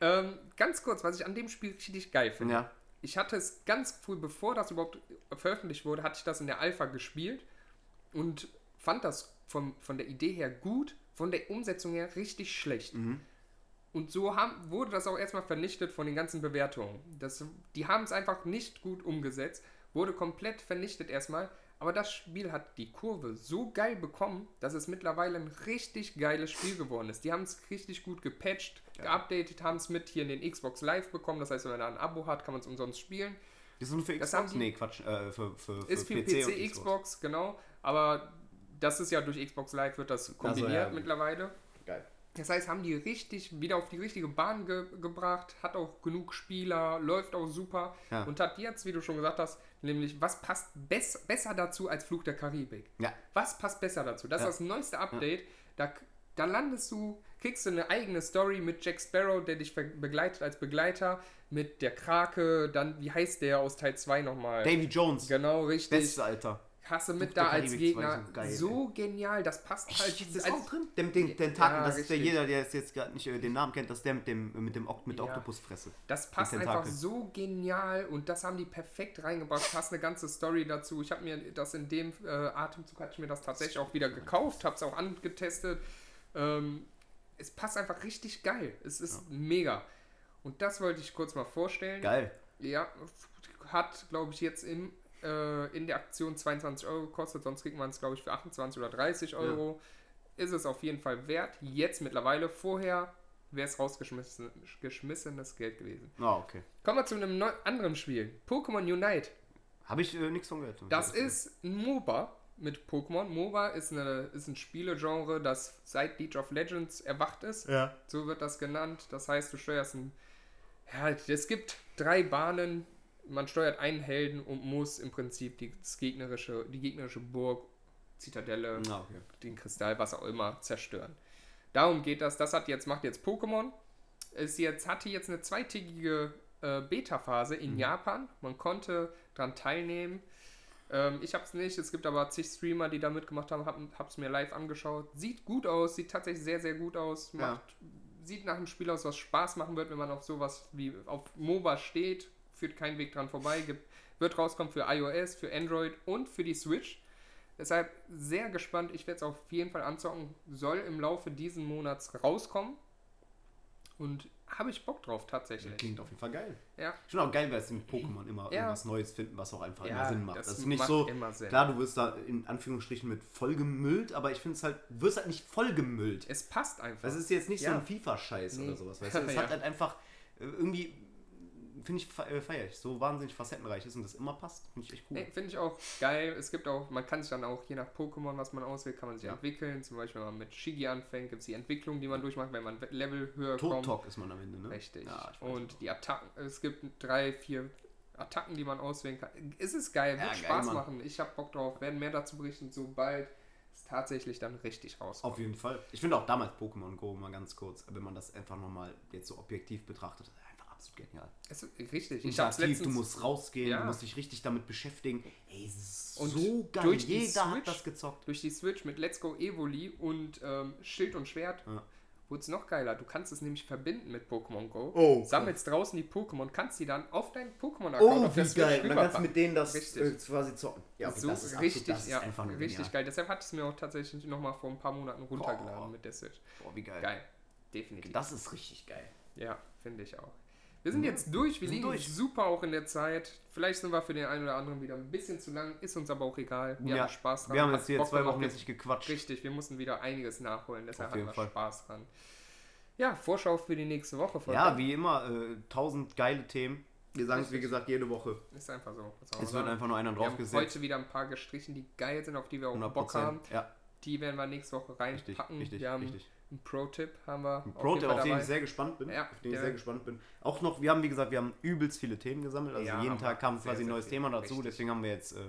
Ähm, ganz kurz, was ich an dem Spiel richtig geil finde. Ja. Ich hatte es ganz früh, bevor das überhaupt veröffentlicht wurde, hatte ich das in der Alpha gespielt und fand das von, von der Idee her gut, von der Umsetzung her richtig schlecht. Mhm. Und so haben, wurde das auch erstmal vernichtet von den ganzen Bewertungen. Das, die haben es einfach nicht gut umgesetzt, wurde komplett vernichtet erstmal. Aber das Spiel hat die Kurve so geil bekommen, dass es mittlerweile ein richtig geiles Spiel geworden ist. Die haben es richtig gut gepatcht, geupdatet, haben es mit hier in den Xbox Live bekommen. Das heißt, wenn man da ein Abo hat, kann man es umsonst spielen. Das ist nur für Xbox? die- Nee, Quatsch. Äh, für, für, für Ist für PC, PC, und Xbox, genau. Aber das ist ja durch Xbox Live wird das kombiniert ja. mittlerweile. Geil. Das heißt, haben die richtig wieder auf die richtige Bahn ge gebracht, hat auch genug Spieler, läuft auch super Ja. und hat jetzt, wie du schon gesagt hast, nämlich, was passt bess besser dazu als Flug der Karibik? Ja. Was passt besser dazu? Das Ja. ist das neueste Update. Da, da landest du, kriegst du eine eigene Story mit Jack Sparrow, der dich begleitet als Begleiter, mit der Krake, dann, wie heißt der aus Teil 2 nochmal? Davy Jones. Genau, richtig. Beste, Alter. Hast du mit da als Karibik 2 Gegner. so geil, so genial, das passt halt. Ist das als- auch drin? Den, den, den Tag, Ja, das ist der richtig. jeder, der es jetzt gerade nicht äh, den Namen kennt, das ist der mit dem mit dem Okt, mit Ja. Oktopusfresse. Das passt einfach so genial und das haben die perfekt reingebracht. Passt eine ganze Story dazu. Ich habe mir das in dem äh, Atemzug hatte ich mir das tatsächlich auch wieder gekauft, habe es auch angetestet. Ähm, es passt einfach richtig geil. Es ist mega. Und das wollte ich kurz mal vorstellen. Geil. Ja, hat, glaube ich, jetzt im, äh, in der Aktion 22 Euro gekostet, sonst kriegt man es, glaube ich, für 28 oder 30 Euro. Ist es auf jeden Fall wert. Jetzt mittlerweile, vorher wäre es rausgeschmissen, geschmissenes Geld gewesen. Ah, okay. Kommen wir zu einem anderen Spiel. Pokémon Unite. Habe ich äh, nichts von gehört. Das ist ein MOBA mit Pokémon. MOBA ist, eine, ist ein Spielegenre, das seit League of Legends erwacht ist. Ja. So wird das genannt. Das heißt, du steuerst einen Ja, es gibt drei Bahnen. Man steuert einen Helden und muss im Prinzip die, gegnerische, die gegnerische Burg, Zitadelle, Ah, okay. den Kristall, was auch immer, zerstören. Darum geht das. Das hat jetzt, macht jetzt Pokémon. Es jetzt, hatte jetzt eine zweitägige äh, Beta-Phase in Japan. Man konnte daran teilnehmen. Ähm, ich habe es nicht. Es gibt aber zig Streamer, die da mitgemacht haben. Hab es mir live angeschaut. Sieht gut aus. Sieht tatsächlich sehr, sehr gut aus. Ja. Macht, Sieht nach einem Spiel aus, was Spaß machen wird, wenn man auf sowas wie auf MOBA steht. Führt keinen Weg dran vorbei. Gibt, wird rauskommen für iOS, für Android und für die Switch. Deshalb sehr gespannt. Ich werde es auf jeden Fall anzocken. Soll im Laufe diesen Monats rauskommen. Und habe ich Bock drauf, tatsächlich. Klingt auf jeden Fall geil. Ja, Ich finde auch geil, weil es in Pokémon immer Ja. irgendwas Neues finden, was auch einfach Ja, immer Sinn macht. das Das, ist nicht so, klar, du wirst da in Anführungsstrichen mit vollgemüllt, aber ich finde es halt, du wirst halt nicht vollgemüllt. es passt einfach. Das ist jetzt nicht so Ja. ein FIFA-Scheiß Nee. oder sowas, weißt du? (laughs) Es hat halt einfach äh, irgendwie, finde ich, äh, ich, so wahnsinnig facettenreich ist und das immer passt. Finde ich echt cool. Nee, Finde ich auch geil. Es gibt auch, man kann sich dann auch, je nach Pokémon, was man auswählt, kann man sich Ja. entwickeln. Zum Beispiel, wenn man mit Shigi anfängt, gibt es die Entwicklung, die man durchmacht, wenn man Level höher Tot kommt. Talk ist man am Ende, ne? Richtig. Ja, Und die Attacken, es gibt drei, vier Attacken, die man auswählen kann. Es ist geil, wird Ja, geil, Spaß Mann. machen. Ich habe Bock drauf, werden mehr dazu berichten, sobald es tatsächlich dann richtig rauskommt. Auf jeden Fall. Ich finde auch damals Pokémon Go mal ganz kurz, wenn man das einfach nochmal jetzt so objektiv betrachtet, absolut genial. Es ist richtig. Interaktiv, letztens du musst rausgehen, Ja. du musst dich richtig damit beschäftigen. Ey, ist Und so geil. durch die Jeder hat Switch- das gezockt. durch die Switch mit Let's Go Evoli und ähm, Schild und Schwert Ja. wurde es noch geiler. Du kannst es nämlich verbinden mit Pokémon Go. Oh, sammelst draußen die Pokémon, kannst die dann auf deinen Pokémon-Account Oh, auf der Switch geil. Dann kannst du mit denen das Richtig. äh, quasi zocken. Ja, okay, so das ist richtig, absolut, das ist ja, einfach nur richtig genial. geil. Deshalb hatte ich es mir auch tatsächlich noch mal vor ein paar Monaten runtergeladen Boah. mit der Switch. Boah, wie geil. Geil, definitiv. Das ist richtig geil. Ja, finde ich auch. Wir sind jetzt durch, wir sind liegen durch. super auch in der Zeit. Vielleicht sind wir für den einen oder anderen wieder ein bisschen zu lang, ist uns aber auch egal. Wir Ja, haben Spaß dran. Wir haben jetzt hier Bock zwei. Wochen jetzt nicht gequatscht. Richtig, wir mussten wieder einiges nachholen, deshalb hatten jeden wir Fall. Spaß dran. Ja, Vorschau für die nächste Woche. Ja, wie immer, äh, tausend geile Themen. Wir sagen es, wie Richtig. gesagt, jede Woche. Ist einfach so. Es wird sagen? einfach nur einer wir haben draufgesetzt. heute wieder ein paar gestrichen, die geil sind, auf die wir auch 100 Bock haben. Ja, Die werden wir nächste Woche richtig, reinpacken. richtig, wir haben richtig. Einen Pro-Tipp, haben wir. Ein auf Pro, jeden auf den ich sehr gespannt bin. Ja, auf den ich sehr gespannt bin. Auch noch, wir haben, wie gesagt, wir haben übelst viele Themen gesammelt. Also Ja, jeden Tag kam Sehr, quasi ein neues. Thema dazu. Richtig. Deswegen haben wir jetzt, äh,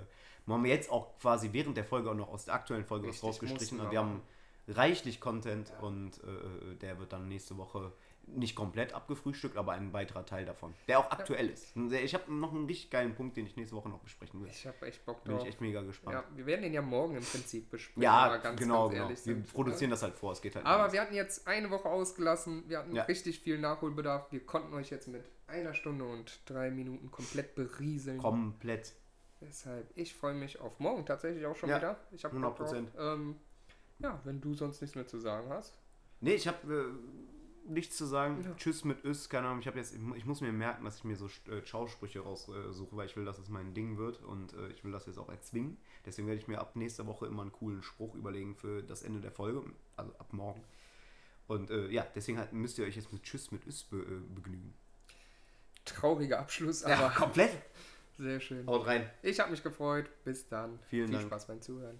haben wir jetzt auch quasi während der Folge auch noch aus der aktuellen Folge Richtig, was rausgestrichen. Und wir haben reichlich Content und äh, der wird dann nächste Woche nicht komplett abgefrühstückt, aber ein weiterer Teil davon, der auch aktuell ist. Ein sehr- Ich habe noch einen richtig geilen Punkt, den ich nächste Woche noch besprechen will. Ich habe echt Bock Bin drauf. ich echt mega gespannt. Ja, wir werden den ja morgen im Prinzip besprechen. Ja, ganz, genau, ganz genau. ehrlich Wir sind. produzieren das halt vor, es geht halt Aber anders. wir hatten jetzt eine Woche ausgelassen. Wir hatten Ja. richtig viel Nachholbedarf. Wir konnten euch jetzt mit einer Stunde und drei Minuten komplett berieseln. komplett. Deshalb, ich freue mich auf morgen tatsächlich auch schon Ja, wieder. Ich habe 100%. Ähm, ja, wenn du sonst nichts mehr zu sagen hast. Nee, ich habe äh, nichts zu sagen. Ja. Tschüss mit Ös, keine Ahnung. Ich, hab jetzt, ich mu- ich muss mir merken, dass ich mir so äh, Schausprüche raussuche, weil ich will, dass es mein Ding wird und äh, ich will das jetzt auch erzwingen. Deswegen werde ich mir ab nächster Woche immer einen coolen Spruch überlegen für das Ende der Folge, also ab morgen. Und äh, ja, deswegen halt, müsst ihr euch jetzt mit Tschüss mit Ös be, äh, begnügen. Trauriger Abschluss, Ja, aber komplett. sehr schön. Haut rein. Ich habe mich gefreut. Bis dann. Vielen Viel Dank. Spaß beim Zuhören.